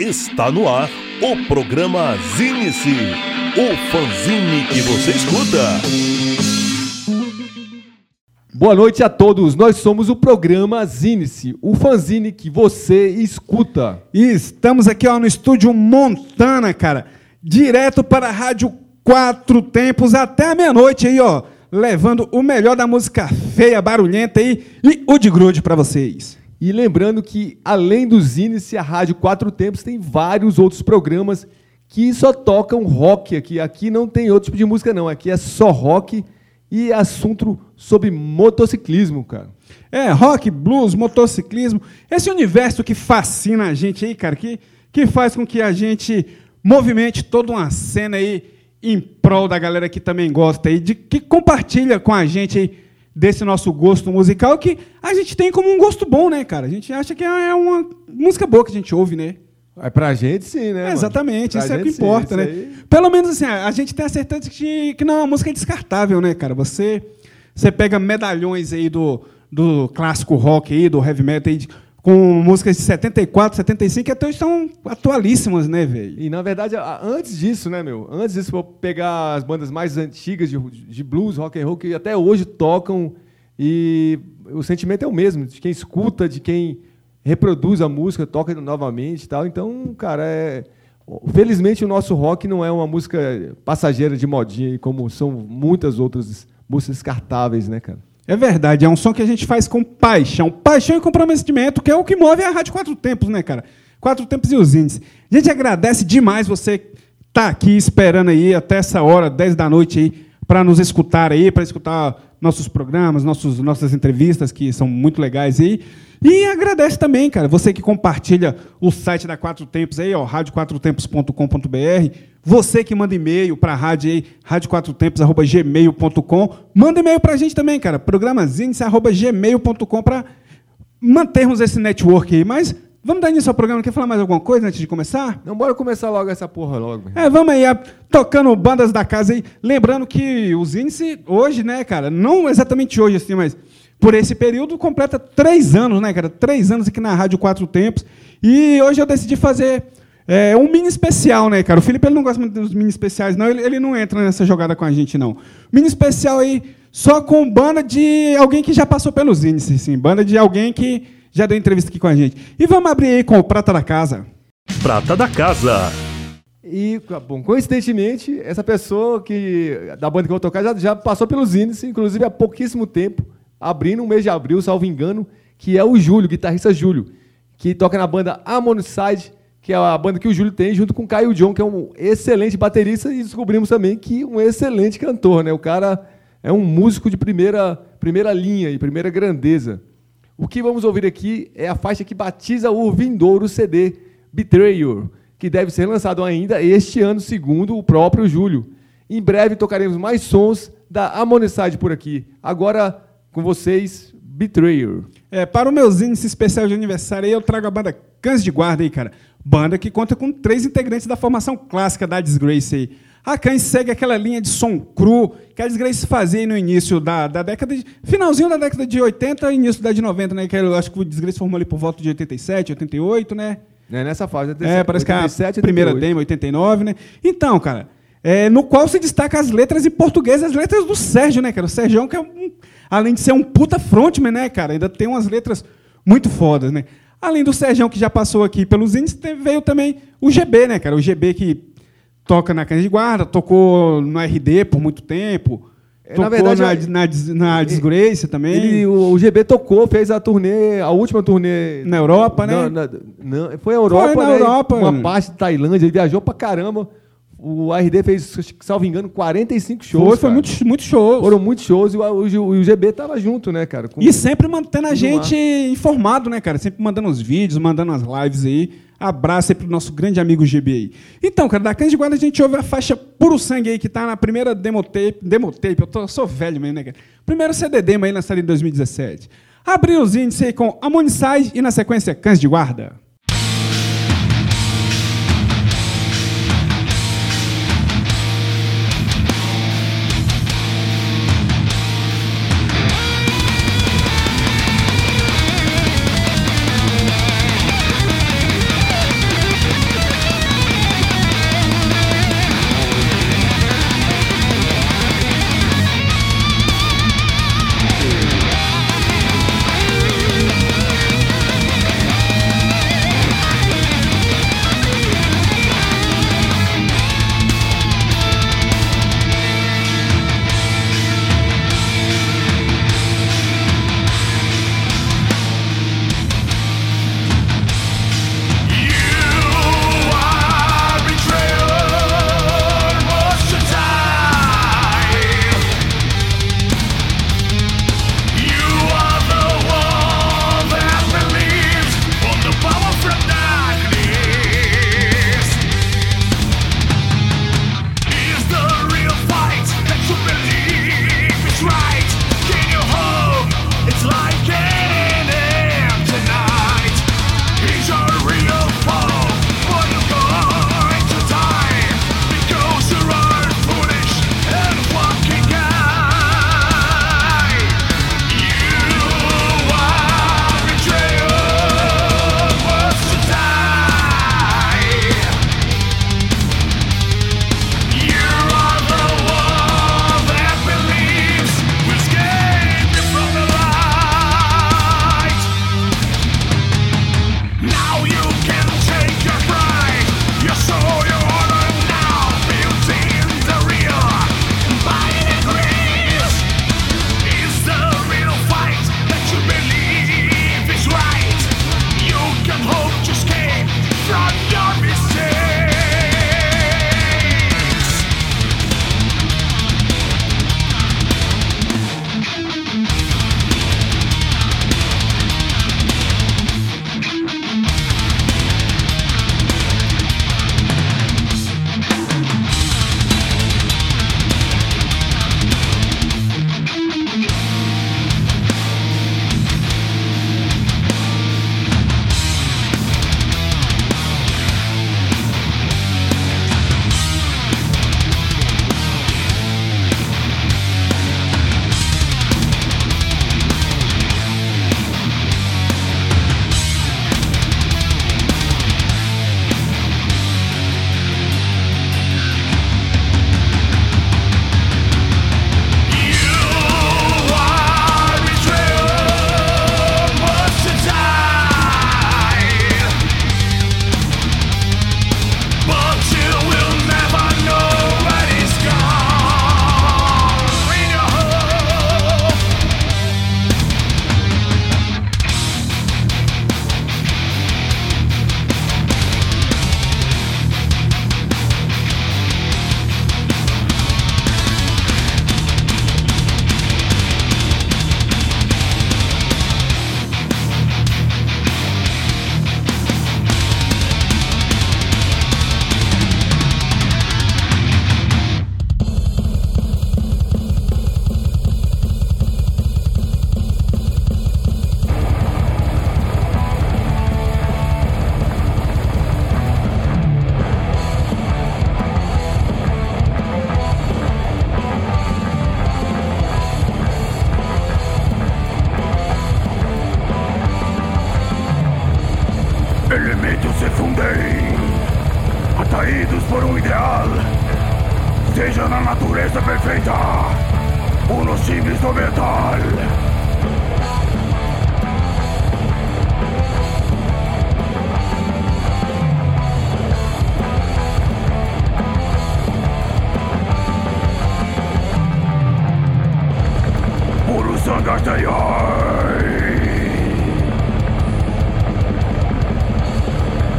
Está no ar o programa Zine-se, o fanzine que você escuta. Boa noite a todos, nós somos o programa Zine-se, o fanzine que você escuta. E estamos aqui ó, no estúdio Montana, cara, direto para a Rádio Quatro Tempos até a meia-noite aí, ó, levando o melhor da música feia, barulhenta aí e o de grude para vocês. E lembrando que, além do Zine-se, a Rádio Quatro Tempos tem vários outros programas que só tocam rock aqui. Aqui não tem outro tipo de música, não. Aqui é só rock e assunto sobre motociclismo, cara. É, rock, blues, motociclismo, esse universo que fascina a gente aí, cara, que, que faz com que a gente movimente toda uma cena aí em prol da galera que também gosta aí, de, que compartilha com a gente aí desse nosso gosto musical que a gente tem como um gosto bom, né, cara? A gente acha que é uma música boa que a gente ouve, né? É pra gente sim, né? É, exatamente, isso é o que importa, sim, né? Aí... Pelo menos assim, a gente tem a certeza que, que não é uma música descartável, né, cara? Você, você pega medalhões aí do, do clássico rock aí, do heavy metal aí, com músicas de 74, 75, que até hoje estão atualíssimas, né, velho? E na verdade, antes disso, né, meu? Antes disso, vou pegar as bandas mais antigas de, de blues, rock and roll, que até hoje tocam e o sentimento é o mesmo, de quem escuta, de quem reproduz a música, toca novamente e tal. Então, cara, é. Felizmente o nosso rock não é uma música passageira de modinha, como são muitas outras músicas descartáveis, né, cara? É verdade, é um som que a gente faz com paixão. Paixão e comprometimento, que é o que move a Rádio Quatro Tempos, né, cara? Quatro Tempos e os índices. A gente agradece demais você tá aqui esperando aí até essa hora, 10 da noite aí, para nos escutar aí, para escutar nossos programas, nossos, nossas entrevistas, que são muito legais aí. E agradece também, cara, você que compartilha o site da Quatro Tempos aí, ó, radioquatrotempos.com.br. Você que manda e-mail para a rádio aí, radioquatrotempos.gmail.com. Manda e-mail para a gente também, cara, programazinhos.gmail.com para mantermos esse network aí. Mas Vamos dar início ao programa. Quer falar mais alguma coisa antes de começar? Não, bora começar logo essa porra logo. É, vamos aí, tocando bandas da casa aí. Lembrando que os índices hoje, né, cara, não exatamente hoje assim, mas por esse período completa três anos, né, cara? Três anos aqui na Rádio Quatro Tempos. E hoje eu decidi fazer é, um mini especial, né, cara? O Felipe ele não gosta muito dos mini especiais, não. Ele, ele não entra nessa jogada com a gente, não. Mini especial aí só com banda de alguém que já passou pelos índices, sim. Banda de alguém que já deu entrevista aqui com a gente. E vamos abrir aí com o Prata da Casa. Prata da Casa. E, bom, coincidentemente, essa pessoa que da banda que eu vou tocar já, já passou pelos índices, inclusive há pouquíssimo tempo, abrindo um mês de abril, salvo engano, que é o Júlio, guitarrista Júlio, que toca na banda Amonicide, que é a banda que o Júlio tem, junto com o Caio John, que é um excelente baterista, e descobrimos também que um excelente cantor, né? O cara é um músico de primeira, primeira linha e primeira grandeza. O que vamos ouvir aqui é a faixa que batiza o vindouro CD Betrayer, que deve ser lançado ainda este ano, segundo o próprio Júlio. Em breve tocaremos mais sons da Amonicide por aqui. Agora com vocês, Betrayer. É, para o meu índice especial de aniversário aí, eu trago a banda Cães de Guarda aí, cara. Banda que conta com três integrantes da formação clássica da Disgrace aí. A Cães segue aquela linha de som cru que a Disgrace fazia no início da, da década de. finalzinho da década de 80 e início da de 90, né? Que eu acho que o Disgrace formou ali por volta de 87, 88, né? É nessa fase, 87, é, parece 87, que a primeira demo, 89, né? Então, cara, é, no qual se destaca as letras em português, as letras do Sérgio, né, cara? O Sérgio, que é um, além de ser um puta frontman, né, cara? Ainda tem umas letras muito fodas, né? Além do Sérgio, que já passou aqui pelos índices, veio também o GB, né, cara? O GB que toca na Cães de Guarda, tocou no RD por muito tempo. É, tocou na verdade, na, na, na Disgrace também. Ele, o, o, GB tocou, fez a turnê, a última turnê. Na Europa, né? Na, na, foi a Europa, foi na né? Europa. Uma parte da Tailândia, ele viajou pra caramba. O RD fez, salvo engano, 45 shows. Foi, foi muitos muito shows. Foram muitos shows e o, o, o GB tava junto, né, cara? Com, e sempre mantendo a gente informado, né, cara? Sempre mandando os vídeos, mandando as lives aí. Abraço aí pro nosso grande amigo GB aí. Então, cara, da Cães de Guarda a gente ouve a faixa Puro Sangue aí, que tá na primeira demotape. Demotape, eu, tô, sou velho mesmo, né, cara? Primeiro CD demo aí lançado em 2017. Abriu os índices aí com Amonicide e na sequência Cães de Guarda.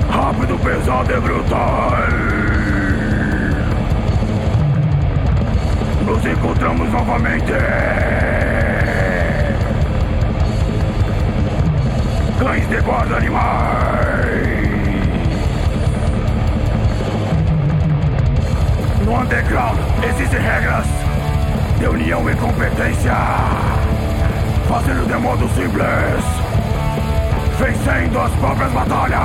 Rápido, pesado e brutal. Nos encontramos novamente. Cães de guarda animais. No underground existem regras de união e competência. Fazendo de modo simples, vencendo as próprias batalhas.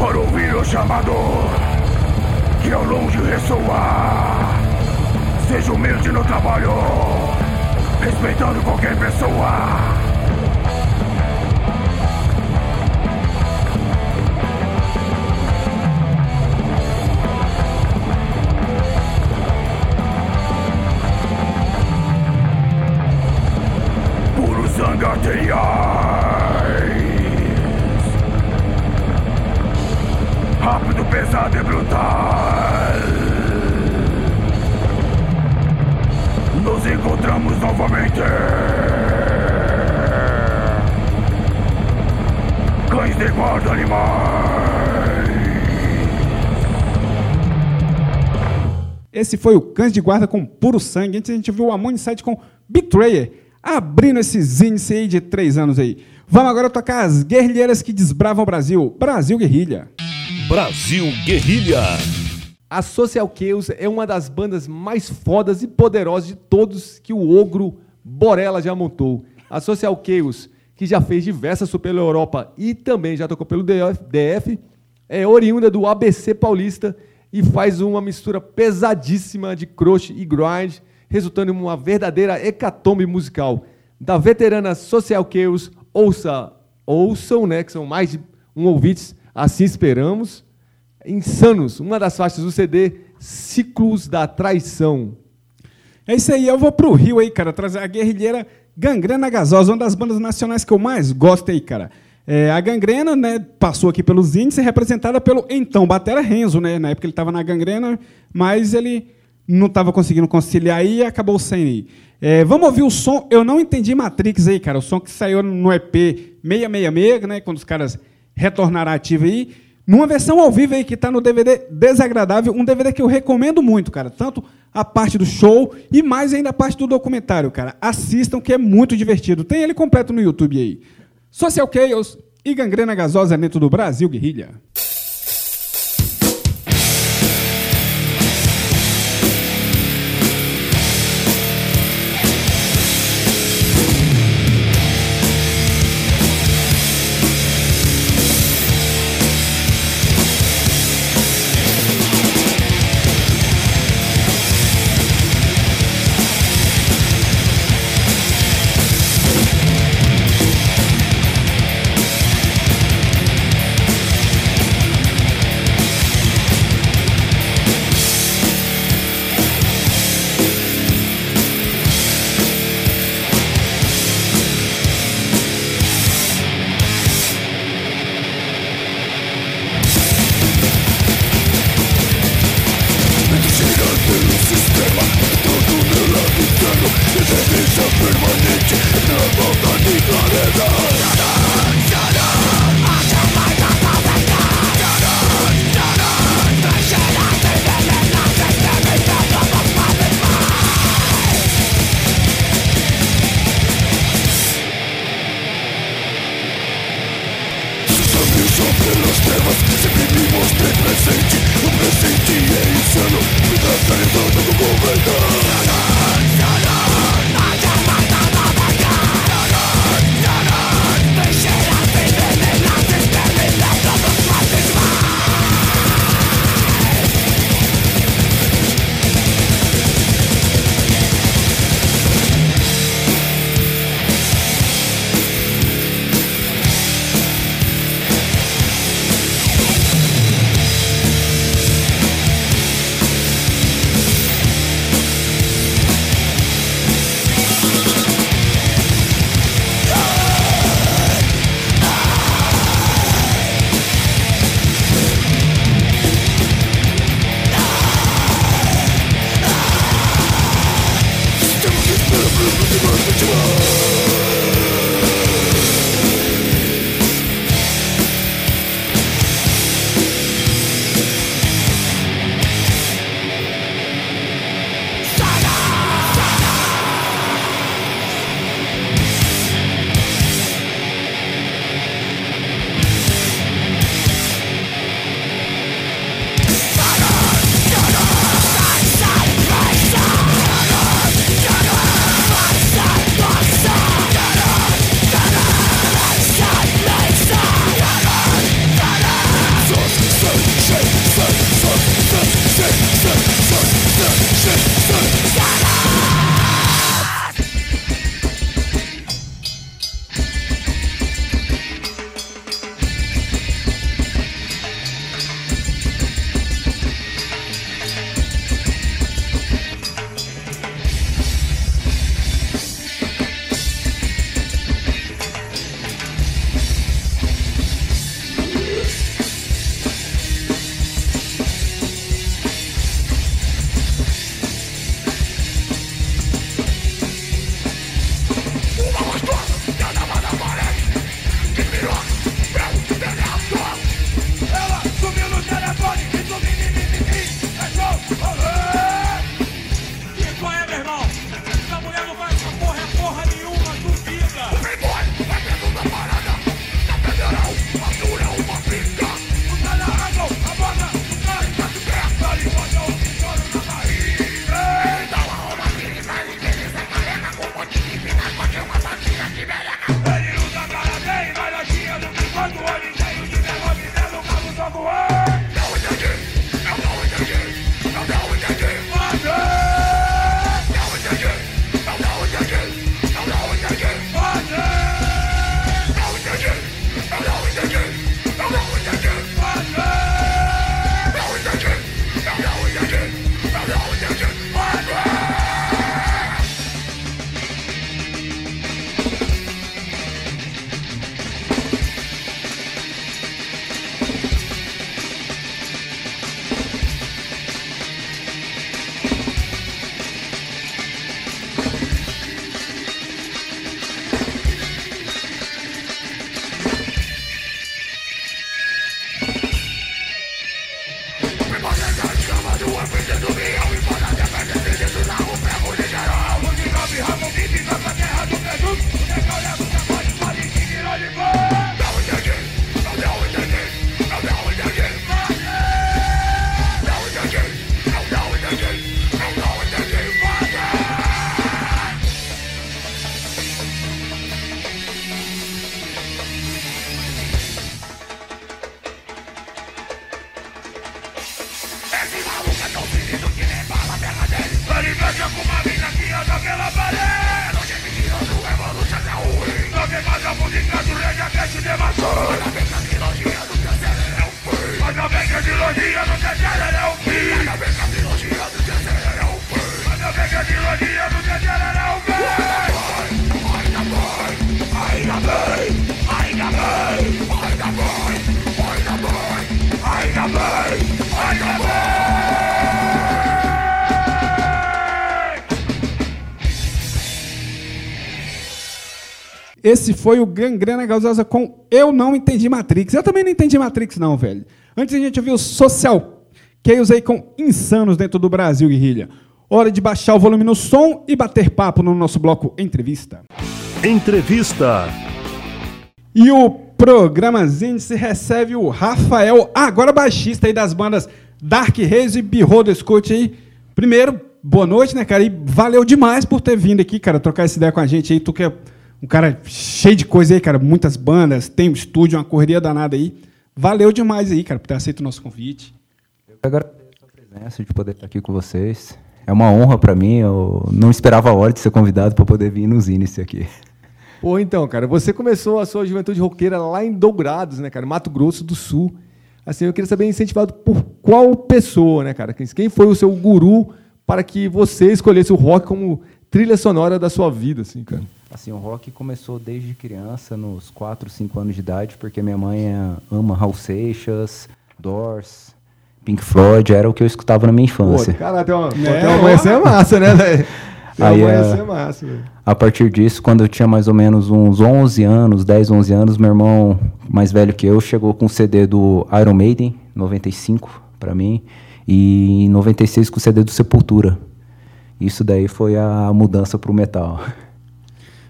Para ouvir o chamado que ao longe ressoa. Seja humilde no trabalho, respeitando qualquer pessoa. Arteriais. Rápido, pesado e brutal. Nos encontramos novamente. Cães de guarda animais. Esse foi o Cães de Guarda com Puro Sangue. Antes a gente viu o Amon Inside com Betrayer, abrindo esses índices aí de três anos aí. Vamos agora tocar as guerrilheiras que desbravam o Brasil. Brasil Guerrilha. Brasil Guerrilha. A Social Chaos é uma das bandas mais fodas e poderosas de todos que o ogro Borella já montou. A Social Chaos, que já fez diversas pela Europa e também já tocou pelo DF, DF, é oriunda do ABC Paulista e faz uma mistura pesadíssima de crush e grind, resultando em uma verdadeira hecatombe musical. Da veterana Social Chaos, ouça, ouçam, né, que são mais de um ouvintes, assim esperamos. Insanos, uma das faixas do CD Ciclos da Traição. É isso aí, eu vou pro Rio aí, cara, trazer a guerrilheira Gangrena Gasosa, uma das bandas nacionais que eu mais gosto aí, cara. É, a Gangrena, né, passou aqui pelos índices, representada pelo então Batera Renzo, né? Na época ele estava na Gangrena, mas ele não estava conseguindo conciliar e acabou sem ir. É, vamos ouvir o som. Eu não entendi Matrix aí, cara. O som que saiu no EP 666, né? Quando os caras retornaram ativo aí. Numa versão ao vivo aí que está no DVD Desagradável, um DVD que eu recomendo muito, cara. Tanto a parte do show e mais ainda a parte do documentário, cara. Assistam que é muito divertido. Tem ele completo no YouTube aí. Social Chaos e Gangrena Gasosa dentro do Brasil Guerrilha. Esse foi o Gangrena Gasosa com Eu Não Entendi Matrix. Eu também não entendi Matrix, não, velho. Antes a gente ouviu Social Chaos aí com Insanos dentro do Brasil, guerrilha. Hora de baixar o volume no som e bater papo no nosso bloco Entrevista. Entrevista. E o programazinho se recebe o Rafael, agora baixista aí das bandas Dark Haze e Beholder Scout aí. Primeiro, boa noite, né, cara? E valeu demais por ter vindo aqui, cara, trocar essa ideia com a gente aí. Tu que é um cara cheio de coisa aí, cara, muitas bandas, tem um estúdio, uma correria danada aí. Valeu demais aí, cara, por ter aceito o nosso convite. Eu agradeço a presença, de poder estar aqui com vocês. É uma honra para mim, eu não esperava a hora de ser convidado para poder vir nos Inice aqui. Pô, então, cara, você começou a sua juventude roqueira lá em Dourados, né, cara? Mato Grosso do Sul. Assim, eu queria saber incentivado por qual pessoa, né, cara? Quem foi o seu guru para que você escolhesse o rock como trilha sonora da sua vida, assim, cara? Assim, o rock começou desde criança, nos 4, 5 anos de idade, porque minha mãe é, ama Raul Seixas, Doors, Pink Floyd, era o que eu escutava na minha infância. Pô, cara, tem uma, É, tem uma mãe assim é massa, né, velho? Tem uma Aí, mãe é- assim é massa, velho. A partir disso, quando eu tinha mais ou menos uns 11 anos, 10, 11 anos, meu irmão mais velho que eu chegou com o CD do Iron Maiden, 95 para mim, e em 96 com o CD do Sepultura. Isso daí foi a mudança pro metal.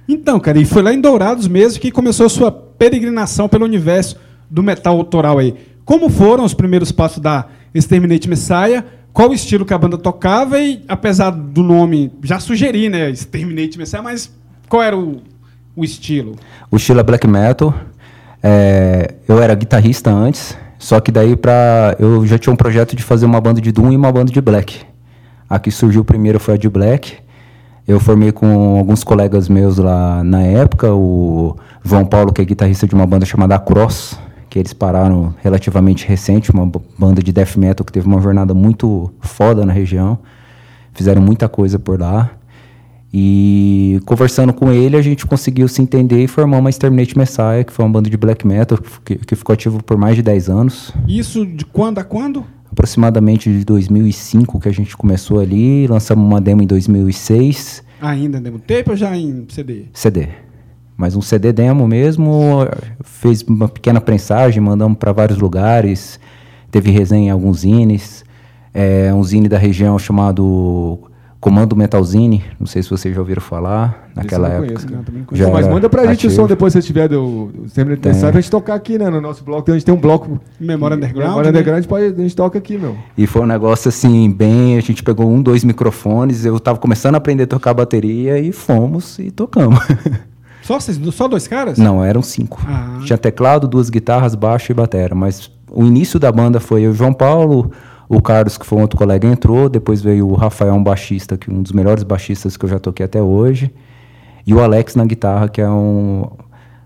Então, cara, e foi lá em Dourados mesmo que começou a sua peregrinação pelo universo do metal autoral aí. Como foram os primeiros passos da Exterminate Messiah? Qual o estilo que a banda tocava? E, apesar do nome já sugerir, né, Exterminate Messiah, mas qual era o, o estilo? O estilo é black metal. É, eu era guitarrista antes, só que daí pra, eu já tinha um projeto de fazer uma banda de doom e uma banda de black. A que surgiu primeiro foi a de black. Eu formei com alguns colegas meus lá na época, o João Paulo, que é guitarrista de uma banda chamada Cross, que eles pararam relativamente recente, uma banda de death metal que teve uma jornada muito foda na região. Fizeram muita coisa por lá. E conversando com ele, a gente conseguiu se entender e formar uma Exterminate Messiah, que foi uma banda de black metal que, que ficou ativo por mais de 10 anos. Isso de quando a quando? Aproximadamente de 2005 que a gente começou ali, lançamos uma demo em 2006, Ainda demo tape ou já em CD? CD. Mas um CD demo mesmo, fez uma pequena prensagem, mandamos para vários lugares, teve resenha em alguns zines, é, um zine da região chamado Comando Metalzine, não sei se vocês já ouviram falar, naquela época. conheço, cara. Já Mas manda pra gente o som depois se você tiver do, Terminator Tem. Messiah pra gente tocar aqui, né, no nosso bloco. A gente tem um bloco... Memória Underground, Memória né? Underground, pode, a gente toca aqui, meu. E foi um negócio assim, bem. A gente pegou um, dois microfones, eu tava começando a aprender a tocar bateria e fomos e tocamos. Só, vocês, só dois caras? Não, eram cinco. Ah. Tinha teclado, duas guitarras, baixo e batera. Mas o início da banda foi o João Paulo, o Carlos, que foi um outro colega, entrou. Depois veio o Rafael, um baixista, que um dos melhores baixistas que eu já toquei até hoje. E o Alex na guitarra, que é um.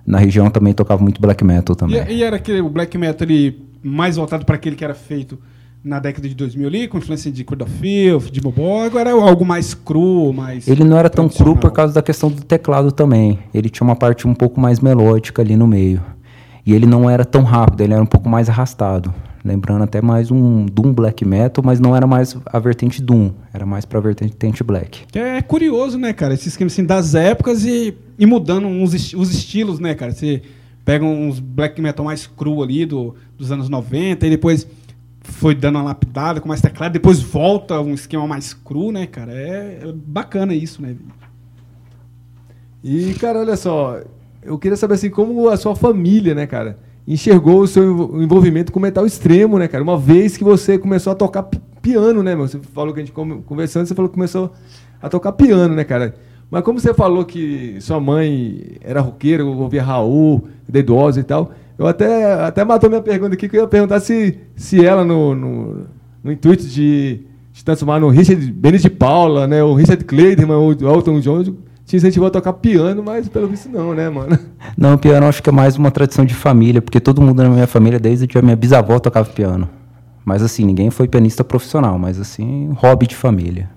Na região também tocava muito black metal também. E, e era aquele, o black metal ali, mais voltado para aquele que era feito na década de 2000 ali, com influência de Crude of Filth, de Bobó, agora era algo mais cru, mais Ele não era tão cru por causa da questão do teclado também. Ele tinha uma parte um pouco mais melódica ali no meio. E ele não era tão rápido, ele era um pouco mais arrastado. Lembrando até mais um Doom Black Metal, mas não era mais a vertente Doom, era mais pra vertente Black. Que É curioso, né, cara? Esse esquema assim, das épocas e, e mudando uns esti- os estilos, né, cara? Você pega uns black metal mais cru ali do, dos anos 90 e depois foi dando uma lapidada com mais teclado, depois volta um esquema mais cru, né, cara? É, é bacana isso, né? E, cara, olha só, eu queria saber assim, como a sua família, né, cara, enxergou o seu envol- envolvimento com metal extremo, né, cara? Uma vez que você começou a tocar pi- piano, né, meu? Você falou que a gente conversando, você falou que começou a tocar piano, né, cara? Mas como você falou que sua mãe era roqueira, ouvia Raul, Dedo Ozzy e tal, eu até, até matou minha pergunta aqui, que eu ia perguntar se, se ela, no, no, no intuito de de transformar no Richard de Paula, né? O Richard Clayderman, o Elton John, te incentivou a tocar piano, mas pelo visto não, né, mano? Não, piano acho que é mais uma tradição de família, porque todo mundo na minha família, desde a minha bisavó, tocava piano. Mas assim, ninguém foi pianista profissional, mas assim, hobby de família.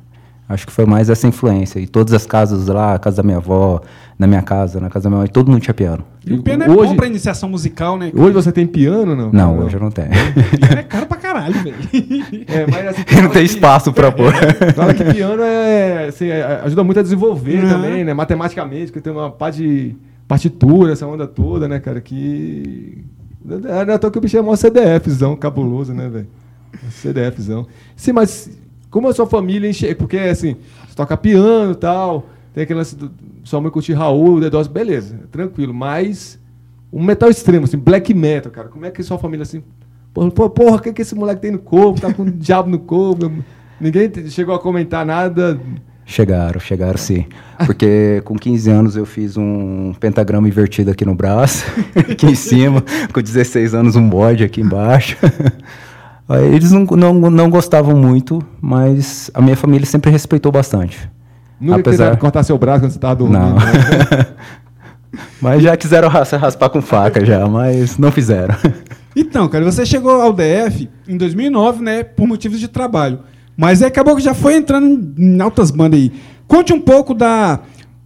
Acho que foi mais essa influência. E todas as casas lá, a casa da minha avó, na minha casa, na casa da minha mãe, todo mundo tinha piano. E o piano é Hoje- bom pra iniciação musical, né? Hoje você tem piano, não? Não, hoje eu não tenho. Piano é caro pra caralho, velho. É, mas assim, não tem espaço pra pôr. Fala que piano é, assim, é, ajuda muito a desenvolver Uhum. também, né? Matematicamente, porque tem uma parte de partitura, essa onda toda, né, cara? Que. Não é à toa que o bicho é mó CDFzão, cabuloso, né, velho? CDFzão. Sim, mas como a sua família enche... Porque, assim, você toca piano e tal, tem aquele lance do... Sua mãe curtir Raul, Doors, beleza, tranquilo. Mas um metal extremo, assim, black metal, cara. Como é que sua família, assim... Porra, porra, o que, que esse moleque tem no corpo? Tá com um diabo no corpo? Ninguém chegou a comentar nada. Chegaram, chegaram sim. Porque com 15 anos eu fiz um pentagrama invertido aqui no braço, aqui em cima, com 16 anos um bode aqui embaixo. Aí Eles não, não, não gostavam muito, mas a minha família sempre respeitou bastante. Nunca Apesar- quiseram cortar seu braço quando você tava dormindo. Não. né? Mas já quiseram ras- raspar com faca já, mas não fizeram. Então, cara, você chegou ao DF em 2009, né, por motivos de trabalho. Mas aí acabou que já foi entrando em, em altas bandas aí. Conte um pouco da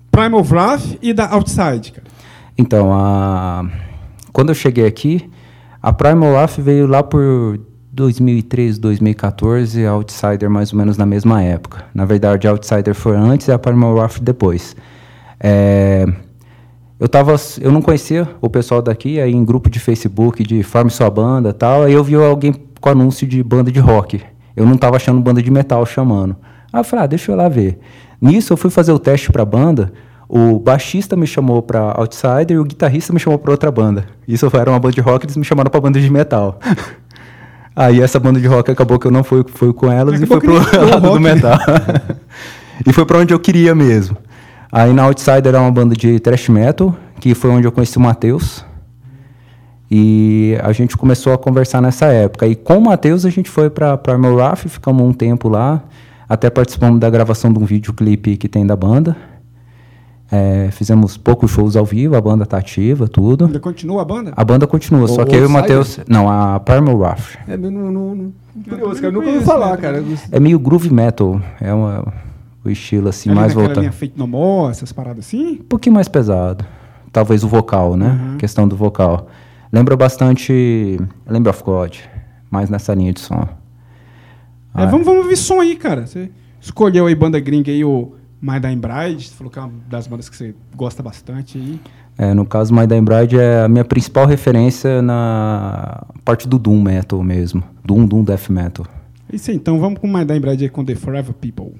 Primal Wrath e da Outside, cara. Então, a... quando eu cheguei aqui, a Primal Wrath veio lá por 2013, 2014, a Outsider mais ou menos na mesma época. Na verdade, a Outsider foi antes e a Primal Wrath depois. É, Eu, tava, eu não conhecia o pessoal daqui, aí em grupo de Facebook de Forme Sua Banda tal, aí eu vi alguém com anúncio de banda de rock. Eu não estava achando banda de metal chamando. Aí eu falei, ah, deixa eu lá ver. Nisso eu fui fazer o teste pra banda, o baixista me chamou pra Outsider e o guitarrista me chamou pra outra banda. Isso era uma banda de rock, eles me chamaram pra banda de metal. Aí essa banda de rock acabou que eu não fui, fui com elas e Acabou fui que pro lado do metal. e foi pra onde eu queria mesmo. Aí na Outsider era uma banda de thrash metal, que foi onde eu conheci o Matheus. E a gente começou a conversar nessa época. E com o Matheus a gente foi para Primal Wrath, ficamos um tempo lá. Até participamos da gravação de um videoclipe que tem da banda. É, fizemos poucos shows ao vivo, a banda tá ativa, tudo. Ainda continua a banda? A banda continua, só O que eu e o? Matheus. Não, a Primal Wrath. É, eu não, não, não, curioso, cara. Nunca ouvi falar, né, cara. É meio groove metal. É uma, o estilo assim, Ali mais voltado. linha Fate No More, essas paradas assim? Um pouquinho mais pesado. Talvez o vocal, né? Uhum. Questão do vocal. Lembra bastante. Lembra of God. Mais nessa linha de som. É, Ah, vamos, vamos ouvir som aí, cara. Você escolheu aí banda gringa aí, o My Dying Bride, você falou que é uma das bandas que você gosta bastante aí. É, no caso, My Dying Bride é a minha principal referência na parte do Doom Metal mesmo. Doom, Doom Death Metal. Isso aí, então vamos com My Dying Bride aí com The Forever People.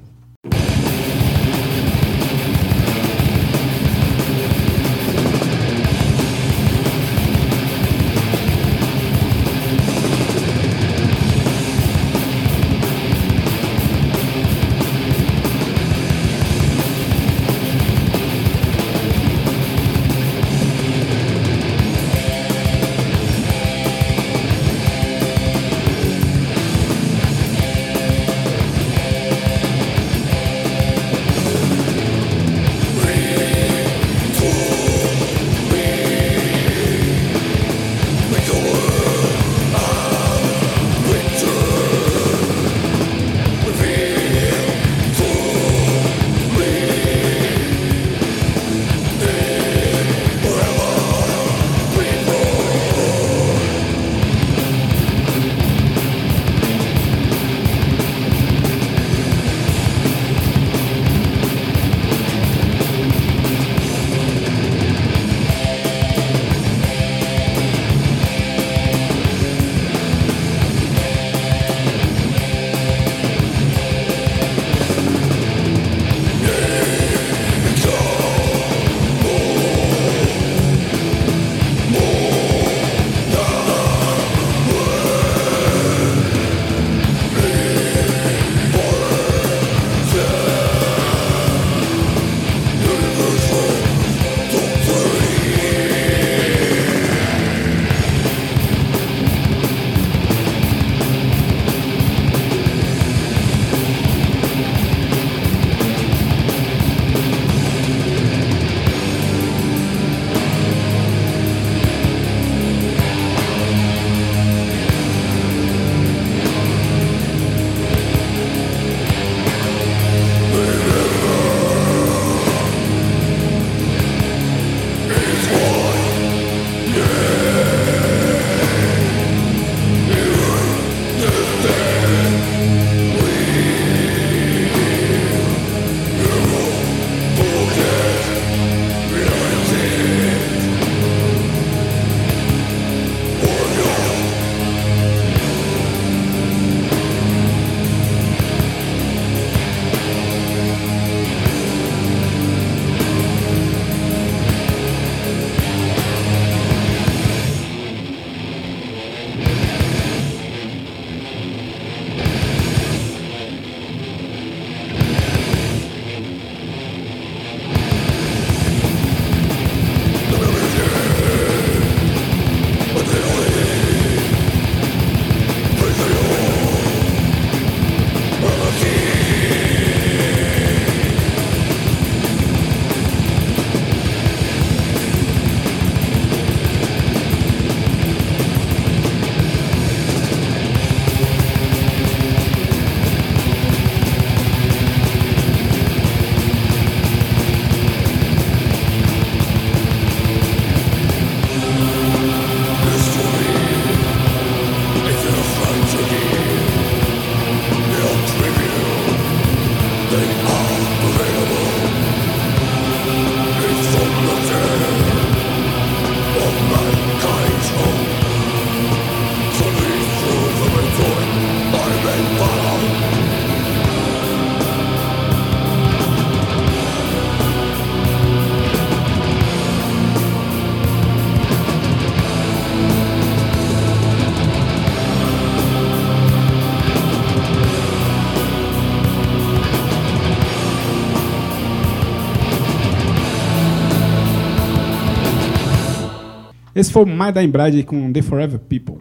Esse foi o mais da Embrade com The Forever People.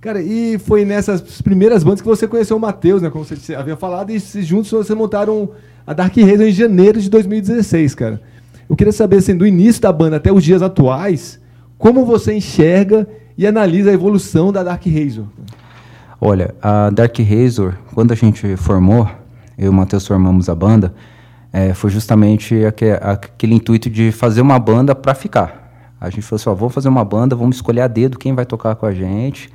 Cara, e foi nessas primeiras bandas que você conheceu o Matheus, né? Como você havia falado, e juntos vocês montaram a Dark Razor em janeiro de 2016, cara. Eu queria saber, assim, do início da banda até os dias atuais, como você enxerga e analisa a evolução da Dark Razor? Olha, a Dark Razor, quando a gente formou, eu e o Matheus formamos a banda, é, foi justamente aque- aquele intuito de fazer uma banda para ficar. A gente falou assim, ó, vamos fazer uma banda, vamos escolher a dedo quem vai tocar com a gente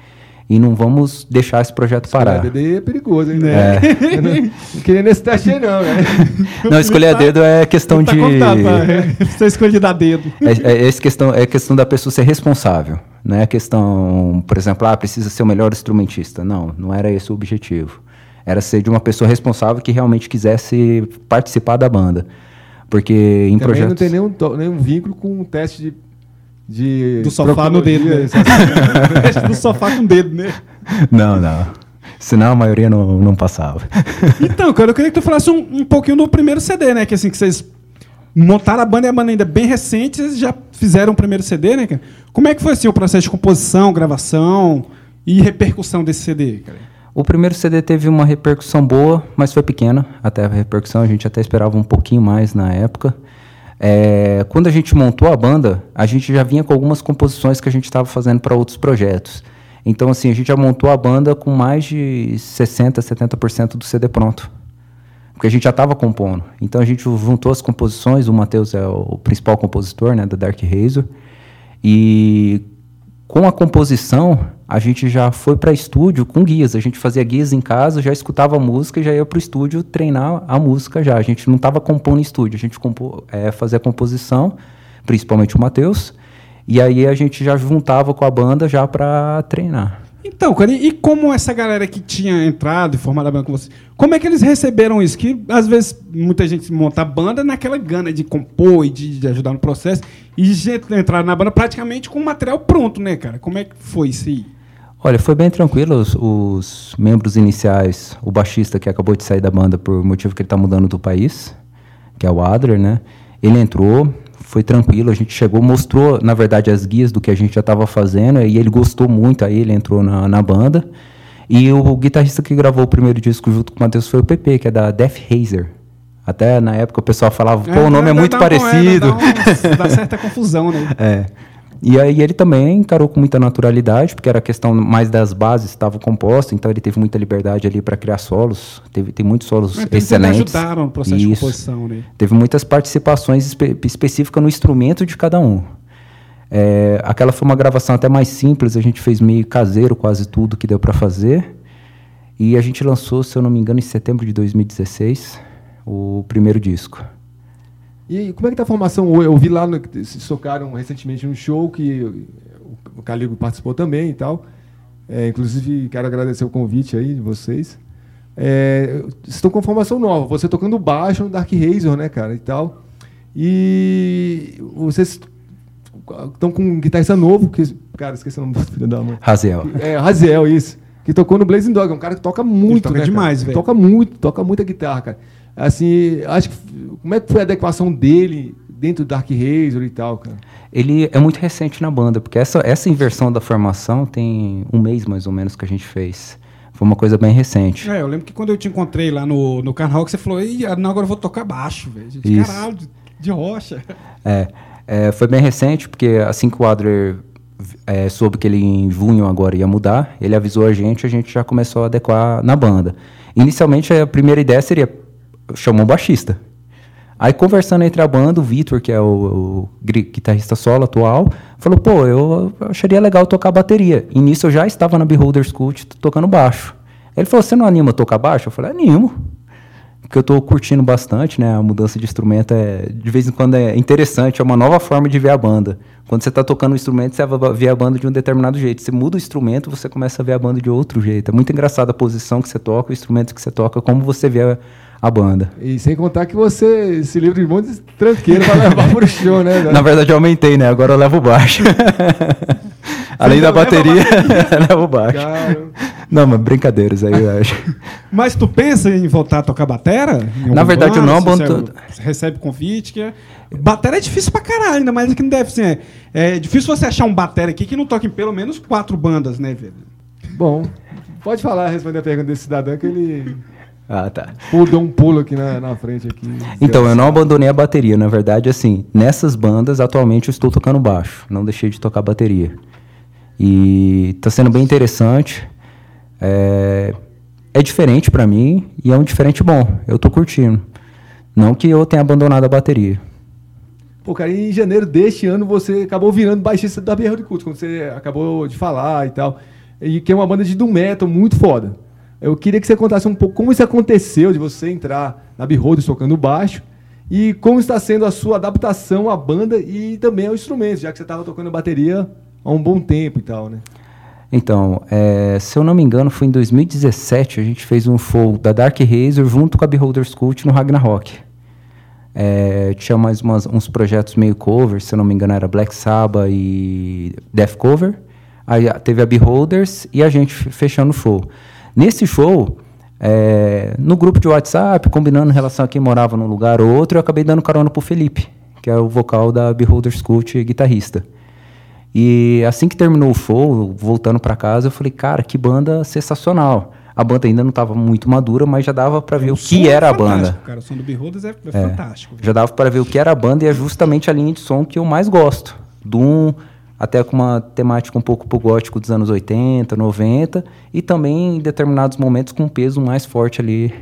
e não vamos deixar esse projeto parar. DD é perigoso, hein? Eu não, não queria nesse teste aí, não, né? Não, escolher a dedo é questão Tá de... contado, tá? Você escolhe dar dedo. É, é, esse questão, é questão da pessoa ser responsável. Não é questão, por exemplo, ah, precisa ser o melhor instrumentista. Não, não era esse o objetivo. Era ser de uma pessoa responsável que realmente quisesse participar da banda. Porque em Também projetos... não tem nenhum, nenhum vínculo com um teste de. De Do sofá no dedo, né? do sofá com dedo, né? Não, não. Senão a maioria não, não passava. Então, cara, eu queria que tu falasse um, um pouquinho do primeiro CD, né? Que assim, que vocês montaram a banda e a banda ainda é bem recente, vocês já fizeram o primeiro CD, né, cara? Como é que foi assim o processo de composição, gravação e repercussão desse CD, cara? O primeiro CD teve uma repercussão boa, mas foi pequena. Até a repercussão, a gente até esperava um pouquinho mais na época. É, quando a gente montou a banda, a gente já vinha com algumas composições que a gente estava fazendo para outros projetos. Então, assim, a gente já montou a banda com mais de 60%, 70% do CD pronto. Porque a gente já estava compondo. Então, a gente juntou as composições. O Matheus é o principal compositor né, da Dark Razor. E com a composição, a gente já foi para estúdio com guias. A gente fazia guias em casa, já escutava a música e já ia para o estúdio treinar a música já. A gente não estava compondo em estúdio, a gente compô, é, fazia a composição, principalmente o Matheus, e aí a gente já juntava com a banda já para treinar. Então, cara, e como essa galera que tinha entrado e formado a banda com você, como é que eles receberam isso? Que às vezes muita gente monta banda naquela gana de compor e de, de ajudar no processo, e gente entrar na banda praticamente com o material pronto, né, cara? Como é que foi isso aí? Olha, foi bem tranquilo. Os, os membros iniciais, o baixista que acabou de sair da banda por motivo que ele está mudando do país, que é o Adler, né? Ele entrou, foi tranquilo. A gente chegou, mostrou, na verdade, as guias do que a gente já estava fazendo, e ele gostou muito. Aí ele entrou na, na banda. E o, guitarrista que gravou o primeiro disco junto com o Matheus foi o PP, que é da Death Hazer. Até na época o pessoal falava, pô, o nome é dá- muito dá parecido. dá, um- dá certa confusão, né? É. E aí ele também encarou com muita naturalidade, porque era questão mais das bases estavam compostas, então ele teve muita liberdade ali para criar solos. Teve, tem muitos solos Mas eles excelentes. ajudaram no processo de Isso. composição, né? Teve muitas participações espe específicas no instrumento de cada um. É, aquela foi uma gravação até mais simples, a gente fez meio caseiro quase tudo que deu para fazer. E a gente lançou, se eu não me engano, em setembro de 2016, o primeiro disco. E como é que tá a formação? Eu vi lá, no, se tocaram recentemente num show que o- Caligo participou também e tal. É, inclusive, quero agradecer o convite aí de vocês. É, vocês estão com formação nova. Você tocando baixo no Dark Razor, né, cara, e tal. E vocês estão com um guitarrista novo, que, cara, esqueci o nome do filho da mãe. Raziel. É, Raziel, isso. Que tocou no Blazing Dog. É um cara que toca muito, toca né, demais, velho. Toca muito, toca muita guitarra, cara. Assim, acho que... Como é que foi a adequação dele dentro do Dark Razor e tal, cara? Ele é muito recente na banda, porque essa, essa inversão da formação tem um mês mais ou menos que a gente fez. Foi uma coisa bem recente. É, eu lembro que quando eu te encontrei lá no, no Carnaval, que você falou, Ih, não, agora eu vou tocar baixo, velho. Caralho, de, de rocha. É, é, foi bem recente, porque assim que o Adler é, soube que ele em junho agora ia mudar, ele avisou a gente, a gente já começou a adequar na banda. Inicialmente a primeira ideia seria chamar um baixista. Aí conversando entre a banda, o Vitor, que é o, o guitarrista solo atual, falou, pô, eu acharia legal tocar bateria. E nisso eu já estava na Beholder School t- tocando baixo. Ele falou, você não anima tocar baixo? Eu falei, animo. Porque eu tô curtindo bastante, né? A mudança de instrumento é, de vez em quando é interessante, é uma nova forma de ver a banda. Quando você tá tocando um instrumento, você ver a banda de um determinado jeito. Você muda o instrumento, você começa a ver a banda de outro jeito. É muito engraçado a posição que você toca, o instrumento que você toca, como você vê a, a banda. E sem contar que você se livra de um monte de tranqueiro pra levar pro show, né? Na verdade, eu aumentei, né? Agora eu levo baixo. Além da bateria, eu levo baixo. Cara, Não, mas brincadeiras aí, eu acho. Mas tu pensa em voltar a tocar batera? Na verdade, eu não abandono- Você recebe convite? Que é... Batera é difícil pra caralho, ainda mais aqui no DF. Assim, é, é difícil você achar um batera aqui que não toque em pelo menos quatro bandas, né, velho? Bom, pode falar, responder a pergunta desse cidadão que ele Ah, tá. pulou um pulo aqui na, na frente. Aqui, Então, eu não abandonei a bateria. Na verdade, assim, nessas bandas, atualmente eu estou tocando baixo. Não deixei de tocar bateria. E tá sendo bem interessante. É, é diferente pra mim e é um diferente bom. Eu tô curtindo. Não que eu tenha abandonado a bateria. Pô, cara, em janeiro deste ano você acabou virando baixista da Berro de Culto, quando você acabou de falar e tal. E que é uma banda de doom metal muito foda. Eu queria que você contasse um pouco como isso aconteceu, de você entrar na Beholders tocando baixo, e como está sendo a sua adaptação à banda e também ao instrumento, já que você estava tocando bateria há um bom tempo e tal, né? Então, é, se eu não me engano, foi em 2017 a gente fez um show da Dark Razor junto com a Beholders Cult no Ragnarok. É, tinha mais umas- uns projetos meio cover, se eu não me engano era Black Sabbath e Death Cover. Aí teve a Beholders e a gente fe- fechando o show. Nesse show, é, no grupo de WhatsApp, combinando em relação a quem morava num lugar ou outro, eu acabei dando carona pro Felipe, que é o vocal da Beholders Cult e guitarrista. E assim que terminou o show, voltando pra casa, eu falei, cara, que banda sensacional. A banda ainda não estava muito madura, mas já dava pra ver o, som que é era a fantástico, banda. Cara, o som do Beholders é, é É, fantástico. velho. Já dava para ver o que era a banda e é justamente a linha de som que eu mais gosto. Doom, até com uma temática um pouco pro gótico dos anos 80, 90, e também em determinados momentos com um peso mais forte ali.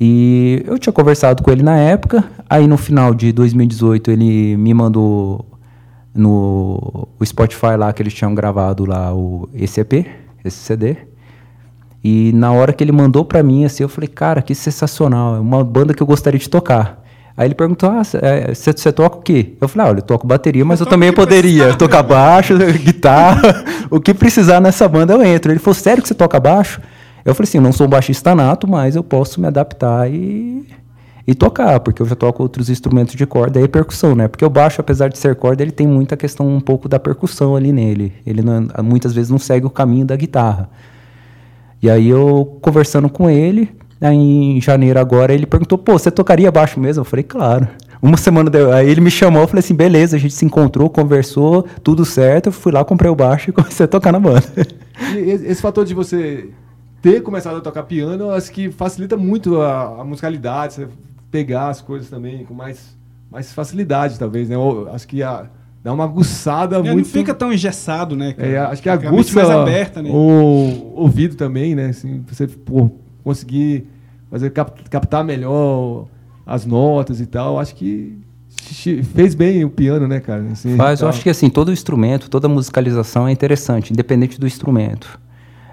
E eu tinha conversado com ele na época, aí no final de 2018 ele me mandou no Spotify lá que eles tinham gravado lá o EP, esse CD. E na hora que ele mandou pra mim, assim, eu falei, cara, que sensacional, é uma banda que eu gostaria de tocar. Aí ele perguntou, ah, você toca o quê? Eu falei, ah, olha, eu toco bateria, mas eu, toco também poderia precisar, tocar baixo, guitarra, o que precisar nessa banda eu entro. Ele falou, sério que você toca baixo? Eu falei assim, eu não sou um baixista nato, mas eu posso me adaptar e, e tocar, porque eu já toco outros instrumentos de corda e percussão, né? Porque o baixo, apesar de ser corda, ele tem muita questão um pouco da percussão ali nele. Ele não- muitas vezes não segue o caminho da guitarra. E aí eu conversando com ele, aí em janeiro agora, ele perguntou, pô, você tocaria baixo mesmo? Eu falei, claro. Uma semana, de... aí ele me chamou, eu falei assim, beleza, a gente se encontrou, conversou, tudo certo, eu fui lá, comprei o baixo e comecei a tocar na banda. E esse esse fator de você ter começado a tocar piano, eu acho que facilita muito a, a musicalidade, você pegar as coisas também com mais, mais facilidade, talvez, né? Ou, acho que a- dá uma aguçada Ele muito... não fica tão engessado, né? cara? É, acho que aguça mais aberta, né? o ouvido também, né? Assim, você pô, conseguir fazer, cap- captar melhor as notas e tal. Acho que fez bem o piano, né, cara? Assim, Faz, eu tal. acho que assim, todo instrumento, toda musicalização é interessante, independente do instrumento.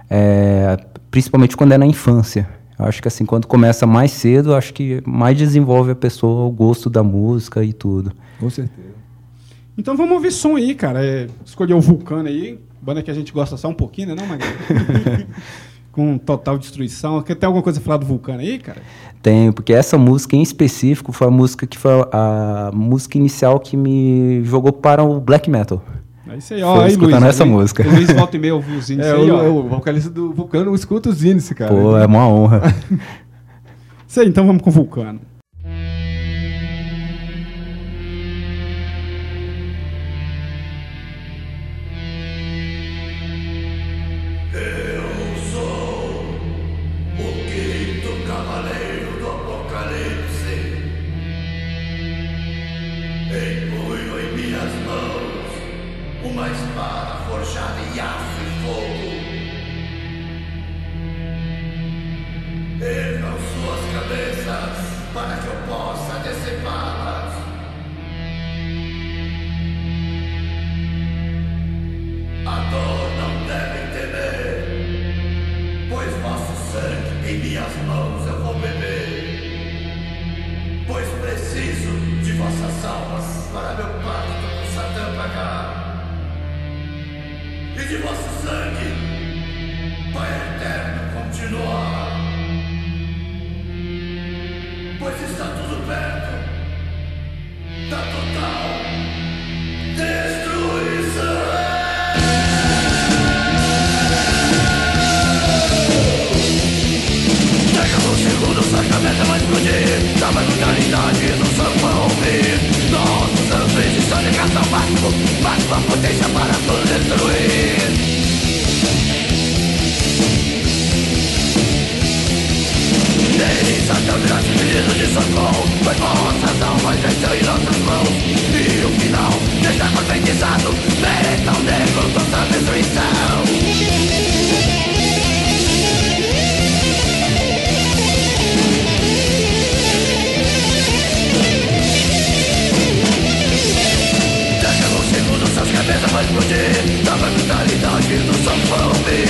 É, principalmente quando é na infância. Eu acho que assim, quando começa mais cedo, acho que mais desenvolve a pessoa o gosto da música e tudo. Com certeza. Então vamos ouvir som aí, cara. É, escolher o Vulcano aí, banda que a gente gosta só um pouquinho, né, não, Magalhães? Com total destruição. Quer ter alguma coisa a falar do Vulcano aí, cara? Tenho, porque essa música em específico foi a música que foi a música inicial que me jogou para o black metal. É isso aí, ó. Foi aí, escutando Luiz, essa aí, música. O Luiz volta e meia ouviu os índios É, aí, o, ó. o vocalista do Vulcano escuta os índices, cara. Pô, é uma honra. Isso aí, então vamos com o Vulcano. mas com a potência para tudo destruir Delícia tão grande pedido de socorro Pois vossas almas estão em nossas mãos E o final deixa aprendizado Merece um negro toda destruição mesa vai explodir Da brutalidade do sanfome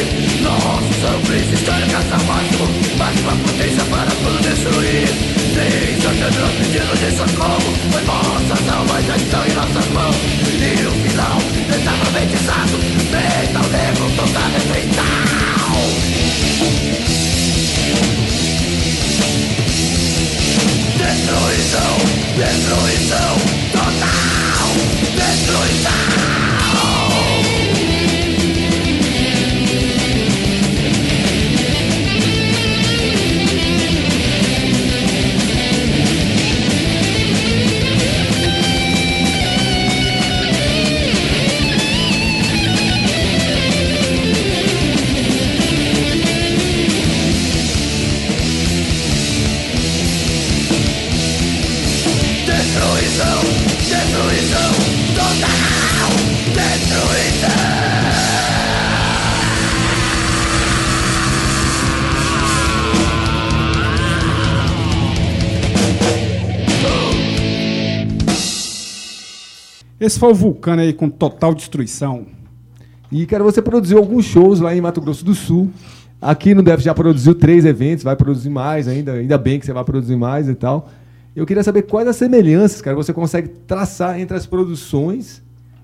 Nossa, o príncipe está na caça máximo Bate uma potência para tudo destruir Três ordenando pedindo de socorro Pois nossas almas já estão em nossas mãos E o final está profetizado Feita o negro, toda refeição Destruição, destruição total destruida. Esse foi o Vulcano aí com total destruição. E, cara, você produziu alguns shows lá em Mato Grosso do Sul. Aqui no DEF já produziu três eventos, vai produzir mais ainda. Ainda bem que você vai produzir mais e tal. Eu queria saber quais as semelhanças, cara, você consegue traçar entre as produções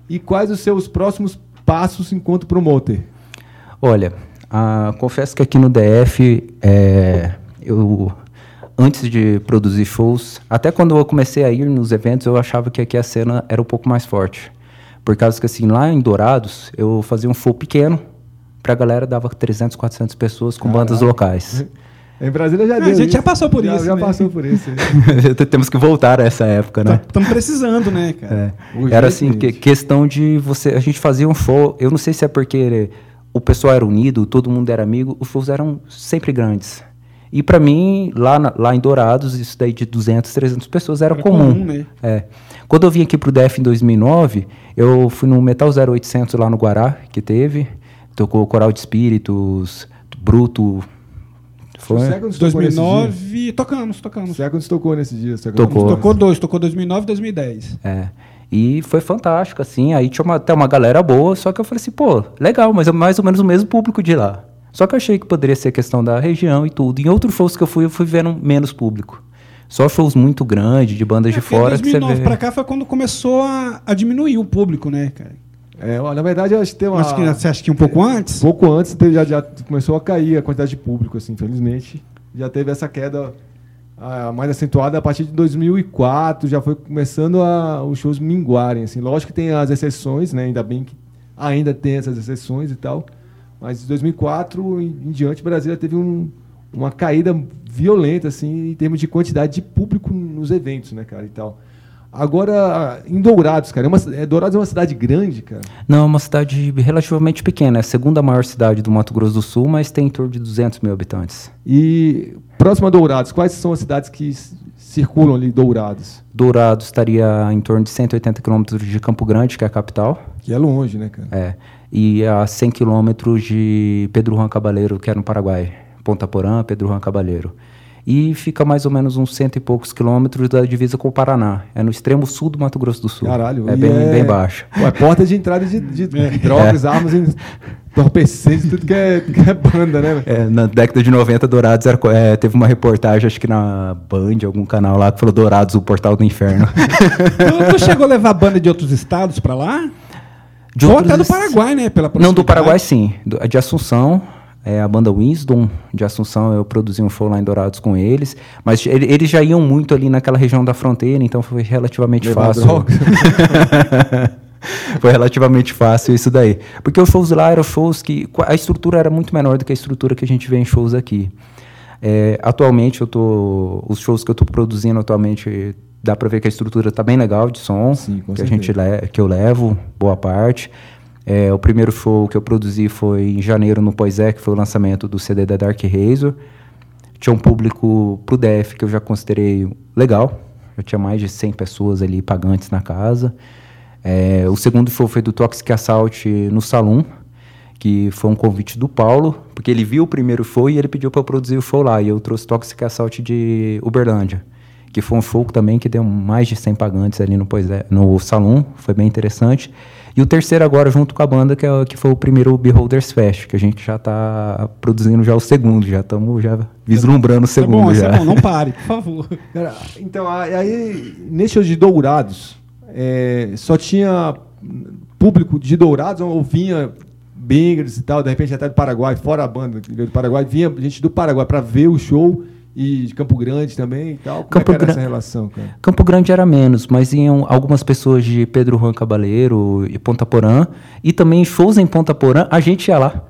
e quais os seus próximos passos enquanto promoter. Olha, ah, confesso que aqui no DF, é, eu antes de produzir shows, até quando eu comecei a ir nos eventos, eu achava que aqui a cena era um pouco mais forte. Por causa que assim, lá em Dourados, eu fazia um show pequeno, pra galera dava 300, 400 pessoas com bandas locais. Em Brasília já Ah, deu. a gente já isso. passou por isso, Já né? passou por isso. Temos que voltar a essa época, né? Estamos precisando, né, cara? É. Era assim, que, questão de você. A gente fazia um show. Eu não sei se é porque o pessoal era unido, todo mundo era amigo, os shows eram sempre grandes. E pra mim, lá, na- lá em Dourados, isso daí de 200, 300 pessoas era, Era comum. comum, né? É. Quando eu vim aqui pro DF em 2009, eu fui no Metal 0800 lá no Guará, que teve. Tocou Coral de Espíritos, Bruto. Foi? Seconds tocou nesse dia. 2009, tocamos, tocamos. Seconds tocou nesse dia. Seconds Tocou. Tocou dois, tocou 2009 e 2010. É. E foi fantástico, assim. Aí tinha uma, até uma galera boa, só que eu falei assim, pô, legal, mas é mais ou menos o mesmo público de lá. Só que eu achei que poderia ser questão da região e tudo. Em outros shows que eu fui, eu fui vendo menos público. Só shows muito grandes, de bandas de É, porque fora, que você 2009 vê. pra cá foi quando começou a, a diminuir o público, né, cara? É, na verdade, acho que tem uma. Acho que, você acha que um pouco antes? Pouco antes teve- já, já começou a cair a quantidade de público, assim, infelizmente. Já teve essa queda ah, mais acentuada a partir de 2004, já foi começando a, os shows minguarem, assim. Lógico que tem as exceções, né? Ainda bem que ainda tem essas exceções e tal. Mas de 2004 em, em diante, Brasília teve um- uma caída violenta, assim, em termos de quantidade de público nos eventos, né, cara, e tal. Agora, em Dourados, cara, é uma, é, Dourados é uma cidade grande, cara. Não, é uma cidade relativamente pequena. É a segunda maior cidade do Mato Grosso do Sul, mas tem em torno de 200 mil habitantes. E próximo a Dourados, quais são as cidades que circulam ali Dourados? Dourados estaria em torno de 180 quilômetros de Campo Grande, que é a capital. Que é longe, né, cara? É. E a 100 quilômetros de Pedro Juan Cabaleiro, que é no Paraguai. Ponta Porã, Pedro Juan Cabaleiro. E fica mais ou menos uns cento e poucos quilômetros da divisa com o Paraná. É no extremo sul do Mato Grosso do Sul. Caralho. É bem, bem baixo. Ué, porta de entrada de, de drogas, armas, entorpecentes, tudo que é, que é banda, né? É, na década de 90, Dourados era é, teve uma reportagem, acho que na Band, algum canal lá, que falou Dourados, o portal do inferno. tu, tu chegou a levar banda de outros estados pra lá? De Ou outros até do Paraguai, né? Pela Não, do. Paraguai sim. Do- de Assunção, é, a banda Wisdom de Assunção, eu produzi um show lá em Dourados com eles. Mas ele- eles já iam muito ali naquela região da fronteira, então foi relativamente Levar fácil. foi relativamente fácil isso daí. Porque os shows lá eram shows que. A estrutura era muito menor do que a estrutura que a gente vê em shows aqui. É, atualmente, eu tô, os shows que eu estou produzindo atualmente, dá para ver que a estrutura está bem legal de som, Sim, que, a gente certeza. que eu levo, boa parte. É, o primeiro show que eu produzi foi em janeiro no Poisé, que foi o lançamento do CD da Dark Razor. Tinha um público pro DF que eu já considerei legal. Já tinha mais de 100 pessoas ali pagantes na casa. É, o segundo show foi do Toxic Assault no Salão, que foi um convite do Paulo, porque ele viu o primeiro show e ele pediu para eu produzir o show lá. E eu trouxe Toxic Assault de Uberlândia, que foi um show também que deu mais de 100 pagantes ali no, Poisé- no salão, foi bem interessante. E o terceiro agora, junto com a banda, que, é, o- que foi o primeiro Beholders Fest, que a gente já está produzindo já o segundo, já estamos já vislumbrando o é segundo bom, isso já. é bom, não pare, por favor. Cara, então, aí- aí, nesse show de Dourados, é, só tinha público de Dourados ou vinha bangers e tal, de repente até do Paraguai, fora a banda do Paraguai, vinha gente do Paraguai para ver o show e de Campo Grande também e tal. Como Campo é era Gran- essa relação, cara? Campo Grande era menos, mas iam algumas pessoas de Pedro Juan Cabaleiro e Ponta Porã. E também shows em Ponta Porã, a gente ia lá.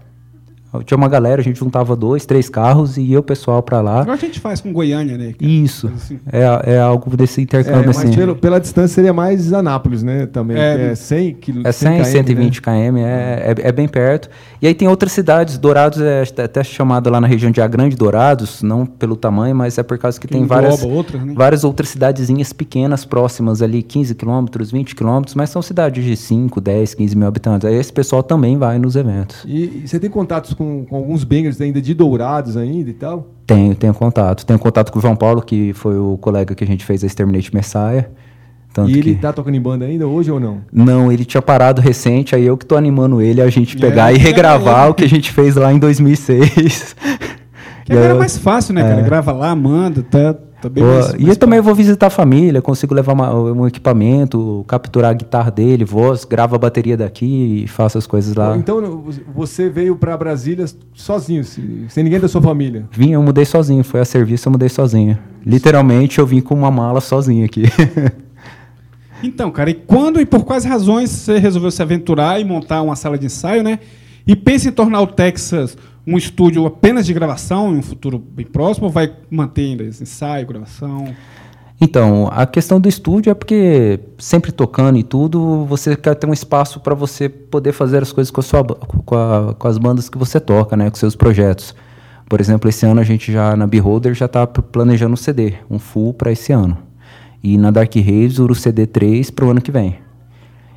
Tinha uma galera, a gente juntava dois, três carros e ia o pessoal pra lá. Igual a gente faz com Goiânia, né? Isso. Assim. É, é algo desse É, intercâmbio mas assim. pelo- pela distância seria mais Anápolis, né? Também. É, É, 100 km. É 100, 120 km, é, é, é bem perto. E aí tem outras cidades, Dourados é até chamado lá na região de A Grande Dourados, não pelo tamanho, mas é por causa que, Que tem várias, outras, né? várias outras cidadezinhas pequenas próximas ali, 15 quilômetros, 20 quilômetros, mas são cidades de 5, 10, 15 mil habitantes. Aí esse pessoal também vai nos eventos. E, e você tem contatos com, com alguns bangers ainda de Dourados ainda e tal? Tenho, tenho contato. Tenho contato com o João Paulo, que foi o colega que a gente fez a Exterminate Messiah. Tanto e ele que... tá tocando em banda ainda hoje ou não? Não, ele tinha parado recente, aí eu que tô animando ele a gente pegar É, e regravar é. o que a gente fez lá em 2006. Que E agora é aí, mais fácil, né, cara? É. Grava lá, manda, tá, tá bem Pô, mais, e mais eu também vou visitar a família, consigo levar uma- um equipamento, capturar a guitarra dele, voz, grava a bateria daqui e faço as coisas lá. Então você veio para Brasília sozinho, se- sem ninguém da sua família. Vim, eu mudei sozinho, foi a serviço, eu mudei sozinho. Literalmente eu vim com uma mala sozinho aqui. Então, cara, e quando e por quais razões você resolveu se aventurar e montar uma sala de ensaio, né? E pensa em tornar o Texas um estúdio apenas de gravação em um futuro bem próximo ou vai manter ainda ensaio, gravação? Então, a questão do estúdio é porque sempre tocando e tudo, você quer ter um espaço para você poder fazer as coisas com, a sua, com, a- com as bandas que você toca, né, com seus projetos. Por exemplo, esse ano a gente já na Beholder já está planejando um CD, um full para esse ano. E na Dark Razor o CD 3 para o ano que vem.